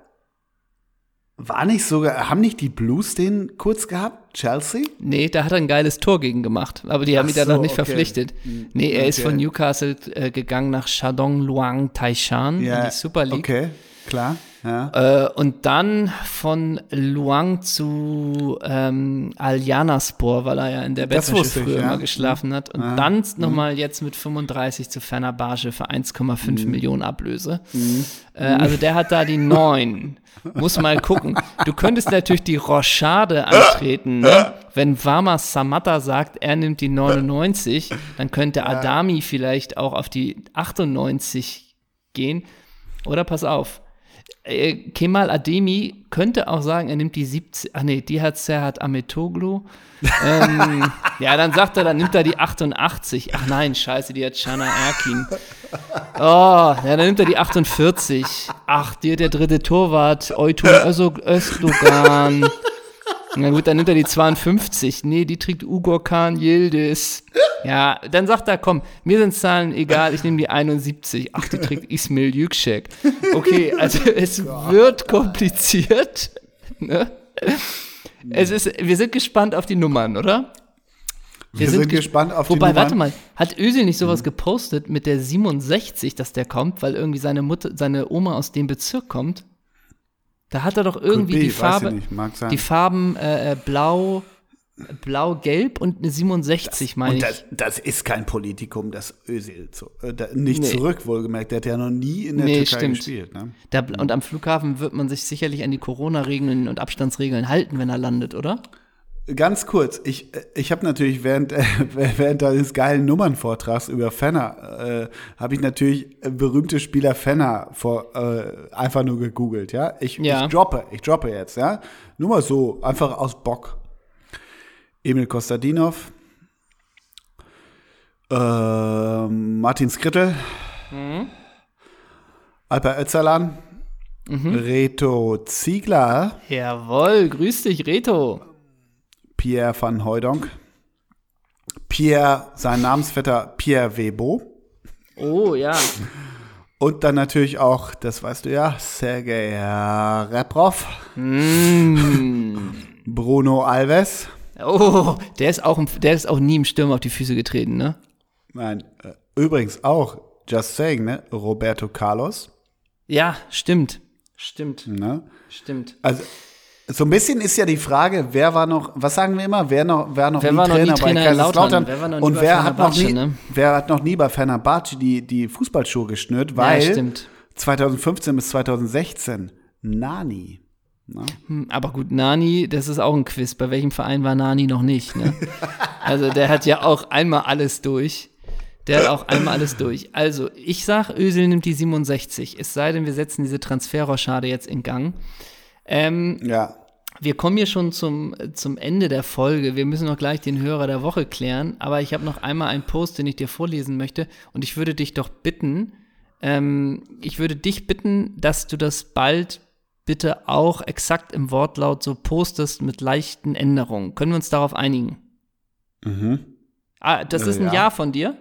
A: War nicht sogar. Haben nicht die Blues den kurz gehabt? Chelsea?
B: Nee, da hat er ein geiles Tor gegen gemacht. Aber die haben ihn dann noch nicht okay. verpflichtet. Hm, nee, er okay. ist von Newcastle äh, gegangen nach Shandong Luang Taishan ja, in die Super League.
A: Okay, klar. Ja.
B: Äh, und dann von Luang zu ähm, Aljanaspor, weil er ja in der Bettwäsche früher ja. mal geschlafen hat. Und ja. dann nochmal mhm. jetzt mit 35 zu Fenerbahce für 1,5 mhm. Millionen Ablöse. Mhm. Äh, also der hat da die 9. Muss mal gucken. Du könntest natürlich die Rochade antreten, ne? Wenn Vama Samatta sagt, er nimmt die 99, dann könnte Adami vielleicht auch auf die 98 gehen. Oder pass auf, Kemal Ademi könnte auch sagen, er nimmt die 70, ach nee, die hat Serhat Ametoglu. ähm, ja, dann sagt er, dann nimmt er die 88. Ach nein, scheiße, die hat Shana Erkin. Oh, ja, dann nimmt er die 48. Ach, die, der dritte Torwart, Oytun Özdogan. Na gut, dann nimmt er die 52. Nee, die trägt Ugor Khan Yildiz. Ja, dann sagt er, komm, mir sind Zahlen egal, ich nehme die 71. Ach, die trägt Ismail Yüksek. Okay, also es wird kompliziert. Ne? Es ist, wir sind gespannt auf die Nummern, oder?
A: Wir, wir sind, sind, gespannt auf
B: Wobei,
A: die Nummern.
B: warte mal, hat Özil nicht sowas mhm. gepostet mit der 67, dass der kommt, weil irgendwie seine Mutter, seine Oma aus dem Bezirk kommt? Da hat er doch irgendwie die Farbe, die Farben äh, äh, blau, blau-gelb und eine 67, meine ich.
A: Das, das, ist kein Politikum, das Özil zu, äh, da, nicht nee. zurück, wohlgemerkt. Der hat ja noch nie in der nee, Türkei stimmt. gespielt. Ne?
B: Da, und am Flughafen wird man sich sicherlich an die Corona-Regeln und Abstandsregeln halten, wenn er landet, oder?
A: Ganz kurz, ich, ich habe natürlich während, äh, während deines geilen Nummernvortrags über Fenner, äh, habe ich natürlich berühmte Spieler Fenner vor, äh, einfach nur gegoogelt, ja? Ich, ja. ich droppe, ich droppe jetzt, ja? Nur mal so, einfach aus Bock. Emil Kostadinov, äh, Martin Skrittel, mhm. Alper Özalan, mhm. Reto Ziegler.
B: Jawohl, grüß dich, Reto.
A: Pierre van Hooydonk. Pierre, sein Namensvetter Pierre Webo.
B: Oh, ja.
A: Und dann natürlich auch, das weißt du ja, Sergei Reprov. Mm. Bruno Alves.
B: Oh, der ist, auch, der ist auch nie im Sturm auf die Füße getreten, ne?
A: Nein, äh, übrigens auch, just saying, ne? Roberto Carlos.
B: Ja, stimmt. Stimmt. Ne? Stimmt.
A: Also, so ein bisschen ist ja die Frage, wer war noch, was sagen wir immer, wer noch, wer noch
B: wer nie Trainer, noch nie Trainer bei Kaiserslautern
A: wer nie und wer hat noch nie, ne? wer hat noch nie bei Fenerbahce die, die Fußballschuhe geschnürt, weil ja, 2015 bis 2016 Nani.
B: Na? Hm, aber gut, Nani, das ist auch ein Quiz. Bei welchem Verein war Nani noch nicht? Ne? also der hat ja auch einmal alles durch. Der hat auch einmal alles durch. Also, ich sag, Ösel nimmt die 67. Es sei denn, wir setzen diese Transferrochade jetzt in Gang. Ähm, ja. Wir kommen hier schon zum, zum Ende der Folge. Wir müssen noch gleich den Hörer der Woche klären. Aber ich habe noch einmal einen Post, den ich dir vorlesen möchte. Und ich würde dich doch bitten, ähm, ich würde dich bitten, dass du das bald bitte auch exakt im Wortlaut so postest mit leichten Änderungen. Können wir uns darauf einigen? Mhm. Ah, das ist ein ja. Ja von dir?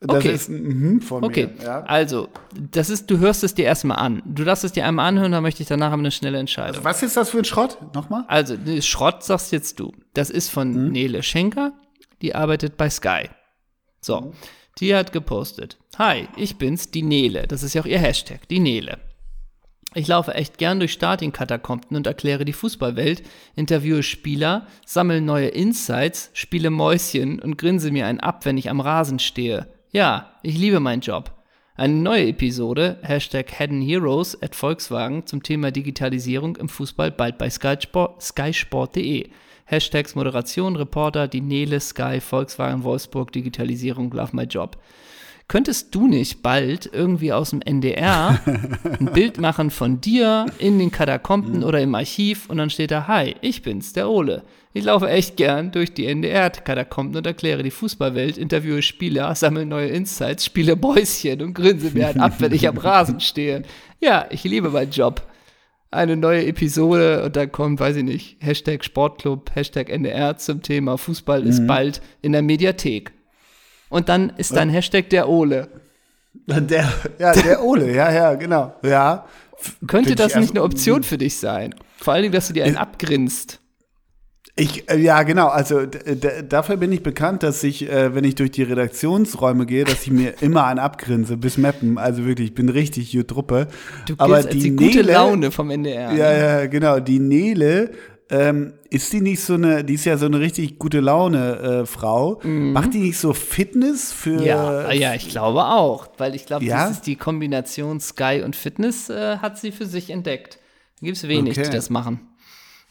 A: Das okay. ist ein von
B: okay.
A: mir. Ja.
B: Also, das ist, du hörst es dir erstmal an. Du darfst es dir einmal anhören, dann möchte ich danach eine schnelle Entscheidung. Also
A: was ist das für ein Schrott? Nochmal?
B: Also, Schrott sagst jetzt du. Das ist von mhm. Nele Schenker, die arbeitet bei Sky. So, mhm. die hat gepostet. Hi, ich bin's, die Nele. Das ist ja auch ihr Hashtag, die Nele. Ich laufe echt gern durch Stadienkatakomben und erkläre die Fußballwelt, interviewe Spieler, sammle neue Insights, spiele Mäuschen und grinse mir einen ab, wenn ich am Rasen stehe. Ja, ich liebe meinen Job. Eine neue Episode, Hashtag Hidden Heroes at Volkswagen zum Thema Digitalisierung im Fußball bald bei skysport.de. Hashtags Moderation, Reporter, die Nele, Sky, Volkswagen, Wolfsburg, Digitalisierung, Love My Job. Könntest du nicht bald irgendwie aus dem NDR ein Bild machen von dir in den Katakomben oder im Archiv und dann steht da, hi, ich bin's, der Ole. Ich laufe echt gern durch die NDR-Katakomben und erkläre die Fußballwelt, interviewe Spieler, sammle neue Insights, spiele Bäuschen und grinse mir halt ab, wenn ich am Rasen stehe. Ja, ich liebe meinen Job. Eine neue Episode und dann kommt, weiß ich nicht, Hashtag Sportclub, Hashtag NDR zum Thema Fußball mhm. ist bald in der Mediathek und dann ist dein Hashtag der Ole.
A: Der, ja, der Ole, ja, ja, genau. Ja.
B: Könnte das nicht eine Option für dich sein? Vor allen Dingen, dass du dir einen abgrinst.
A: Ich, äh, ja, genau. Also dafür bin ich bekannt, dass ich, äh, wenn ich durch die Redaktionsräume gehe, dass ich mir immer einen abgrinse bis Meppen. Also wirklich, ich bin richtig gut Truppe.
B: Du Aber die, die gute Nele, Laune vom NDR.
A: Ja, ne? ja, genau. Die Nele ähm, ist die nicht so eine, die ist ja so eine richtig gute Laune-Frau. Äh, mhm. Macht die nicht so Fitness für.
B: Ja, ja ich glaube auch. Weil ich glaube, ja? das ist die Kombination Sky und Fitness äh, hat sie für sich entdeckt. Da gibt es wenig, okay. die das machen.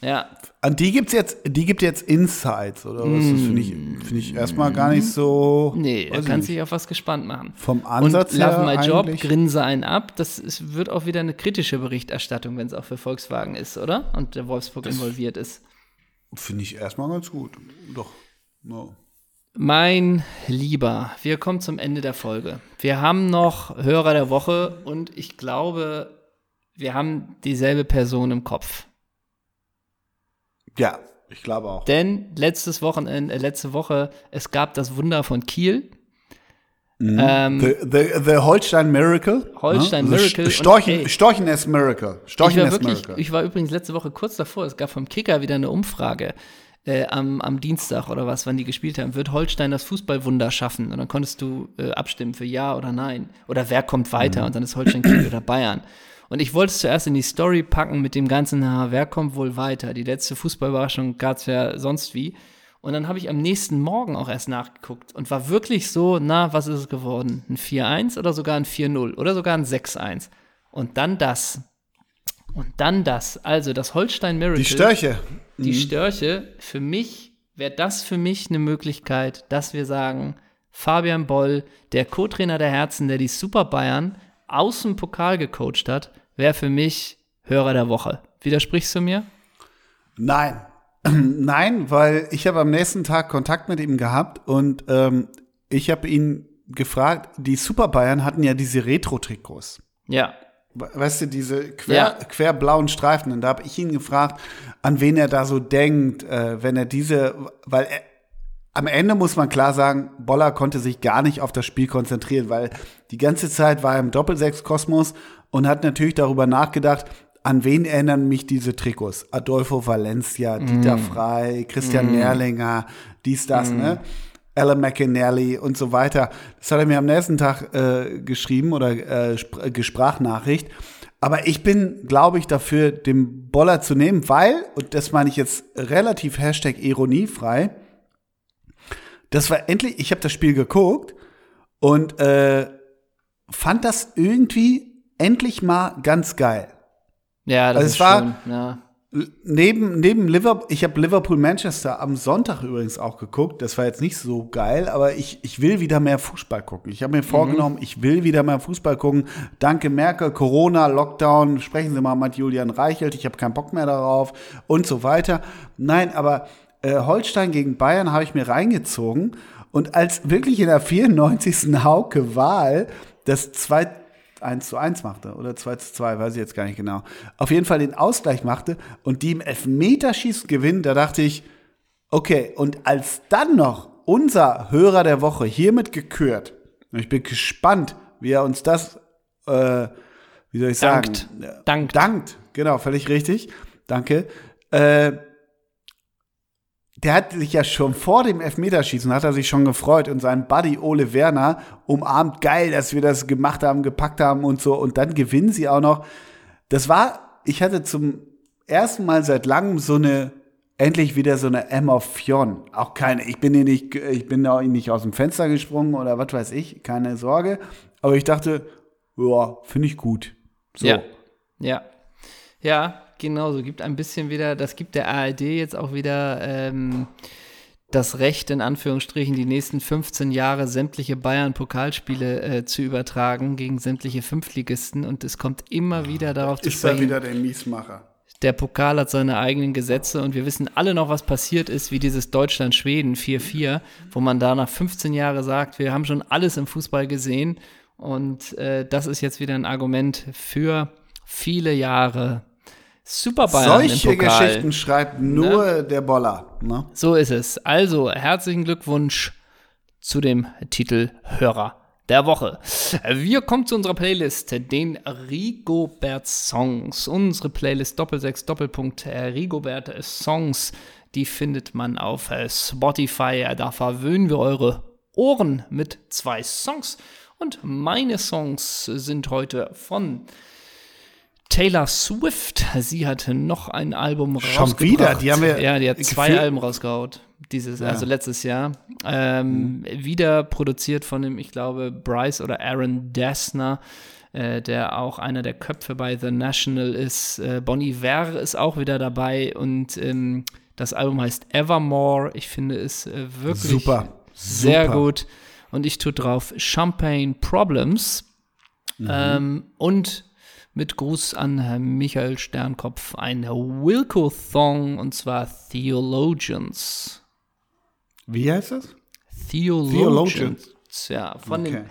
B: Ja.
A: An die gibt's jetzt, die gibt jetzt Insights, oder was? Das finde ich, find ich erstmal gar nicht so.
B: Nee, da kannst du dich auf was gespannt machen.
A: Vom Ansatz
B: Und her. Love My Job, grinse einen ab. Das ist, wird auch wieder eine kritische Berichterstattung, wenn es auch für Volkswagen ist, oder? Und der Wolfsburg das involviert ist.
A: Finde ich erstmal ganz gut. Doch. No.
B: Mein Lieber, wir kommen zum Ende der Folge. Wir haben noch Hörer der Woche und ich glaube, wir haben dieselbe Person im Kopf.
A: Ja, ich glaube auch.
B: Denn letztes Wochenende, äh, letzte Woche, es gab das Wunder von Kiel.
A: Mhm. Ähm, the, the, the, Holstein Miracle.
B: Holstein
A: ja?
B: Miracle.
A: Storchen, und, ey, Storchen S Miracle.
B: Storchen ich war, wirklich, Miracle. ich war übrigens letzte Woche kurz davor, es gab vom Kicker wieder eine Umfrage. Äh, am, am Dienstag oder was, wann die gespielt haben, wird Holstein das Fußballwunder schaffen? Und dann konntest du äh, abstimmen für Ja oder Nein. Oder wer kommt weiter? Mhm. Und dann ist Holstein Kiel oder Bayern. Und ich wollte es zuerst in die Story packen mit dem ganzen, na, wer kommt wohl weiter? Die letzte Fußballüberraschung gab es ja sonst wie. Und dann habe ich am nächsten Morgen auch erst nachgeguckt und war wirklich so, na, was ist es geworden? Ein 4-1 oder sogar ein 4-0 oder sogar ein 6-1. Und dann das. Und dann das. Also das Holstein Miracle.
A: Die Störche.
B: Die mhm. Störche. Für mich wäre das für mich eine Möglichkeit, dass wir sagen, Fabian Boll, der Co-Trainer der Herzen, der die Super Bayern aus dem Pokal gecoacht hat, wäre für mich Hörer der Woche. Widersprichst du mir?
A: Nein. Nein, weil ich habe am nächsten Tag Kontakt mit ihm gehabt und ähm, ich habe ihn gefragt, die Super Bayern hatten ja diese Retro-Trikots.
B: Ja.
A: Weißt du, diese quer, ja. querblauen Streifen. Und da habe ich ihn gefragt, an wen er da so denkt, äh, wenn er diese, weil er, am Ende muss man klar sagen, Boller konnte sich gar nicht auf das Spiel konzentrieren, weil die ganze Zeit war er im Doppelsechs-Kosmos und hat natürlich darüber nachgedacht, an wen erinnern mich diese Trikots? Adolfo Valencia, mm. Dieter Frey, Christian mm. Nerlinger, dies, das, mm. ne? Alan McInerney und so weiter. Das hat er mir am nächsten Tag äh, geschrieben oder äh, äh, Gesprachnachricht. Aber ich bin, glaube ich, dafür, den Boller zu nehmen, weil, und das meine ich jetzt relativ Hashtag ironiefrei, das war endlich, ich habe das Spiel geguckt und äh, fand das irgendwie endlich mal ganz geil.
B: Ja, das also ist es war schön, ja.
A: Neben, neben Liverpool, ich habe Liverpool Manchester am Sonntag übrigens auch geguckt. Das war jetzt nicht so geil, aber ich, ich will wieder mehr Fußball gucken. Ich habe mir vorgenommen, mhm. ich will wieder mehr Fußball gucken. Danke Merkel, Corona, Lockdown, sprechen Sie mal mit Julian Reichelt, ich habe keinen Bock mehr darauf und so weiter. Nein, aber äh, Holstein gegen Bayern habe ich mir reingezogen und als wirklich in der 94. Hauke Wahl das 2 1 zu 1 machte oder 2 zu 2, weiß ich jetzt gar nicht genau. Auf jeden Fall den Ausgleich machte und die im Elfmeterschießen gewinnen, da dachte ich, okay, und als dann noch unser Hörer der Woche hiermit gekürt, ich bin gespannt, wie er uns das, äh, wie soll ich
B: dankt.
A: sagen? Dankt. Dankt, genau, völlig richtig. Danke. Äh, der hat sich ja schon vor dem Elfmeterschießen, hat er sich schon gefreut und sein Buddy Ole Werner umarmt, geil, dass wir das gemacht haben, gepackt haben und so. Und dann gewinnen sie auch noch. das war, ich hatte zum ersten Mal seit langem so eine, endlich wieder so eine Emma Fionn. Auch keine, ich bin hier nicht, ich bin da nicht aus dem Fenster gesprungen oder was weiß ich, keine Sorge. Aber ich dachte, ja, finde ich gut. So.
B: Ja. Ja. Ja, genau so. Gibt ein bisschen wieder, das gibt der ARD jetzt auch wieder ähm, das Recht, in Anführungsstrichen, die nächsten 15 Jahre sämtliche Bayern-Pokalspiele äh, zu übertragen gegen sämtliche Fünftligisten. Und es kommt immer wieder darauf zu
A: Ist da
B: sprechen.
A: wieder der Miesmacher.
B: Der Pokal hat seine eigenen Gesetze und wir wissen alle noch, was passiert ist, wie dieses Deutschland-Schweden 4-4, wo man da nach 15 Jahren sagt, wir haben schon alles im Fußball gesehen und äh, das ist jetzt wieder ein Argument für viele Jahre Super Bayern
A: Solche
B: im Pokal.
A: Geschichten schreibt nur der Boller. Ne?
B: So ist es. Also, herzlichen Glückwunsch zu dem Titel Hörer der Woche. Wir kommen zu unserer Playlist, den Rigobert Songs. Unsere Playlist Doppelsechs Doppelpunkt äh, Rigobert Songs, die findet man auf äh, Spotify. Da verwöhnen wir eure Ohren mit zwei Songs. Und meine Songs sind heute von Taylor Swift. Sie hat noch ein Album
A: Schon
B: rausgebracht.
A: wieder? Die haben wir
B: ja, die hat zwei Alben rausgehaut. Dieses, also letztes Jahr. Ähm, Wieder produziert von dem, ich glaube, Bryce oder Aaron Dessner, äh, der auch einer der Köpfe bei The National ist. Äh, Bon Iver ist auch wieder dabei und ähm, das Album heißt Evermore. Ich finde es äh, wirklich
A: Super.
B: sehr
A: Super.
B: gut. Und ich tue drauf Champagne Problems. Ähm, und mit Gruß an Herrn Michael Sternkopf ein Wilco-Thong und zwar Theologians.
A: Wie heißt das?
B: Theologians. Ja, von
A: Okay.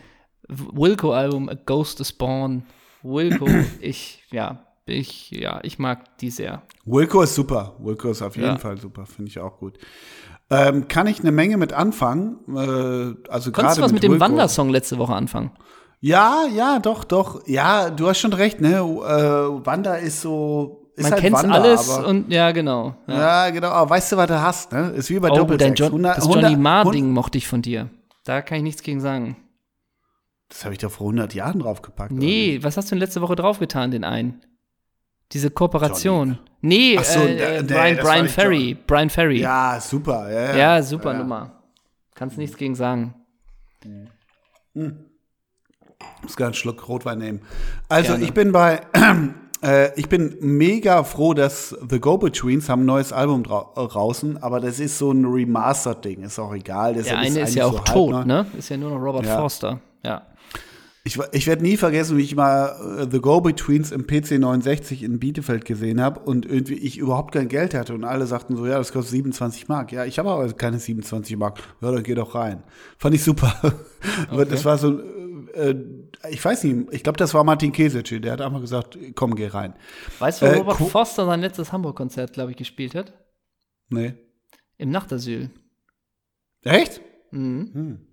B: dem Wilco-Album A Ghost is Born. Wilco, ich, ja, ich, ja, ich mag die sehr.
A: Wilco ist super. Wilco ist auf jeden
B: Ja.
A: Fall super. Finde ich auch gut. Ähm, kann ich eine Menge mit anfangen? Äh, also
B: Konntest du was mit dem
A: Wilco.
B: Wandersong letzte Woche anfangen?
A: Ja, ja, doch, doch. Ja, du hast schon recht, ne? Äh, Wander ist so. Ist
B: Man
A: halt
B: kennt alles
A: aber,
B: und ja, genau. Ja.
A: Ja, genau. Aber weißt du, was du hast, ne? Ist wie bei
B: Oh,
A: Doppelsechs.
B: dein John,
A: 100
B: das Johnny
A: 100
B: Marr-Ding mochte ich von dir. Da kann ich nichts gegen sagen.
A: Das habe ich doch vor 100 Jahren draufgepackt.
B: Nee, was hast du denn letzte Woche draufgetan, den einen? Diese Kooperation. Nee,
A: Ach so,
B: äh,
A: nee,
B: äh,
A: nee,
B: Brian, Brian Ferry. Brian Ferry.
A: Ja, super. Ja, ja.
B: Super
A: Ja.
B: Nummer. Kannst nichts gegen sagen.
A: Muss gerade einen Schluck Rotwein nehmen. Also
B: Gerne.
A: ich bin bei, äh, ich bin mega froh, dass The Go-Betweens haben ein neues Album äh, draußen, aber das ist so ein Remastered-Ding, ist auch egal. Das
B: Der eine ist
A: eigentlich
B: ja auch
A: so
B: tot,
A: halb-
B: ne? Ist ja nur noch Robert
A: Ja.
B: Forster. Ja.
A: Ich, ich werde nie vergessen, wie ich mal äh, The Go-Betweens im PC 69 in Bielefeld gesehen habe und irgendwie ich überhaupt kein Geld hatte und alle sagten so, ja, das kostet 27 Mark. Ja, ich habe aber keine 27 Mark. Ja, dann geh doch rein. Fand ich super. Aber das war so, äh, ich weiß nicht, ich glaube, das war Martin Kesic, der hat einfach gesagt, komm, geh rein.
B: Weißt du, wo
A: Äh,
B: Robert Forster sein letztes Hamburg-Konzert, glaube ich, gespielt hat?
A: Nee.
B: Im Nachtasyl.
A: Echt?
B: Mhm.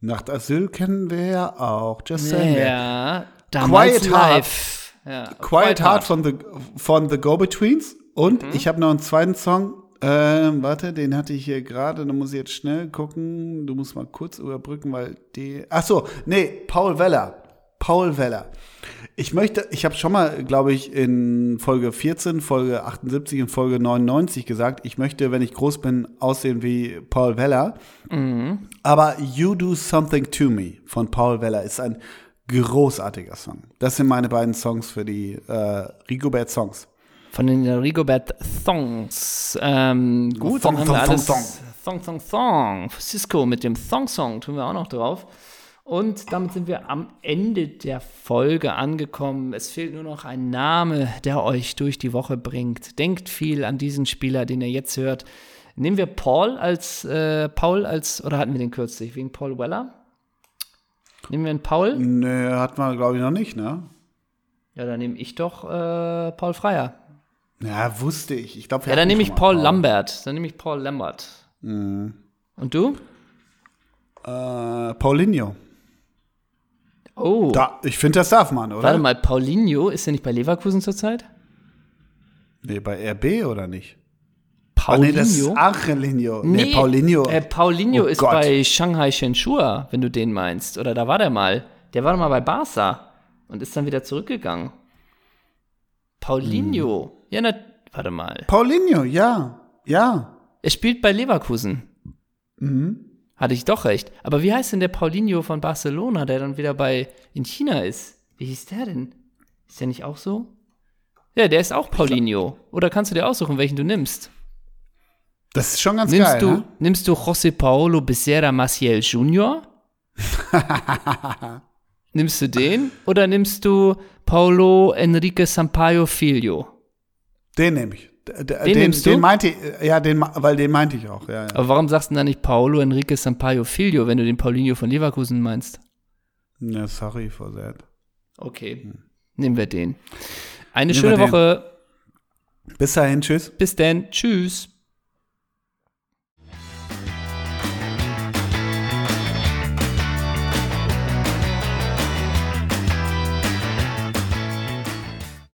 A: Nachtasyl kennen wir ja auch. Just saying.
B: Ja,
A: Quiet Heart.
B: live. Ja,
A: Quiet Heart von The, von the Go-Betweens. Und
B: Mhm.
A: ich habe noch einen zweiten Song. Ähm, warte, den hatte ich hier gerade. Da muss ich jetzt schnell gucken. Du musst mal kurz überbrücken, weil die. Ach so, nee, Paul Weller. Paul Weller. Ich möchte, ich habe schon mal, glaube ich, in Folge 14, Folge 78 und Folge 99 gesagt, ich möchte, wenn ich groß bin, aussehen wie Paul Weller.
B: Mhm.
A: Aber You Do Something to Me von Paul Weller ist ein großartiger Song. Das sind meine beiden Songs für die äh, Rigobert Songs.
B: Von den Rigobert Thongs. Ähm, gut,
A: Thong,
B: dann haben
A: Thong,
B: wir
A: Thong,
B: alles.
A: Thong.
B: Thong, Thong, Thong. Cisco mit dem Thong-Song tun wir auch noch drauf. Und damit sind wir am Ende der Folge angekommen. Es fehlt nur noch ein Name, der euch durch die Woche bringt. Denkt viel an diesen Spieler, den ihr jetzt hört. Nehmen wir Paul als, äh, Paul als, oder hatten wir den kürzlich, wegen Paul Weller? Nehmen wir einen Paul?
A: Nö, hat man, glaube ich, noch nicht, ne?
B: Ja, dann nehme ich doch äh, Paul Freier.
A: Ja, wusste ich. Ich glaube,
B: Ja, dann nehme ich Paul Lambert. Dann nehme ich Paul Lambert.
A: Mhm.
B: Und du?
A: Äh, Paulinho.
B: Oh,
A: Da, ich finde, das darf man, oder?
B: warte mal, Paulinho, ist er nicht bei Leverkusen zurzeit?
A: Nee, bei RB oder nicht? Ah, nee,
B: Paulinho?
A: das ist Angelino. Nee, Paulinho.
B: Äh, Paulinho
A: Oh
B: ist
A: Gott.
B: bei Shanghai Shenhua, wenn du den meinst. Oder da war der mal. Der war doch mal bei Barca und ist dann wieder zurückgegangen. Paulinho. Ja, na, warte mal.
A: Paulinho, ja. Ja.
B: Er spielt bei Leverkusen.
A: Mhm.
B: Hatte ich doch recht. Aber wie heißt denn der Paulinho von Barcelona, der dann wieder bei in China ist? Wie hieß der denn? Ist der nicht auch so? Ja, der ist auch Paulinho. Oder kannst du dir aussuchen, welchen du nimmst?
A: Das ist schon ganz
B: Nimmst
A: geil.
B: du,
A: ne?
B: nimmst du José Paulo Becerra Maciel Jr.? nimmst du den? Oder nimmst du Paulo Enrique Sampaio Filho?
A: Den nehme ich. D- d-
B: Den nimmst du?
A: Den meinte ich, ja, den, weil den meinte ich auch, ja, ja.
B: Aber warum sagst du dann nicht Paulo Enrique Sampaio Filho, wenn du den Paulinho von Leverkusen meinst?
A: ja sorry for that.
B: Okay, nehmen wir den. Eine
A: Nehmen
B: schöne
A: den.
B: Woche.
A: Bis dahin, tschüss.
B: Bis dann. Tschüss.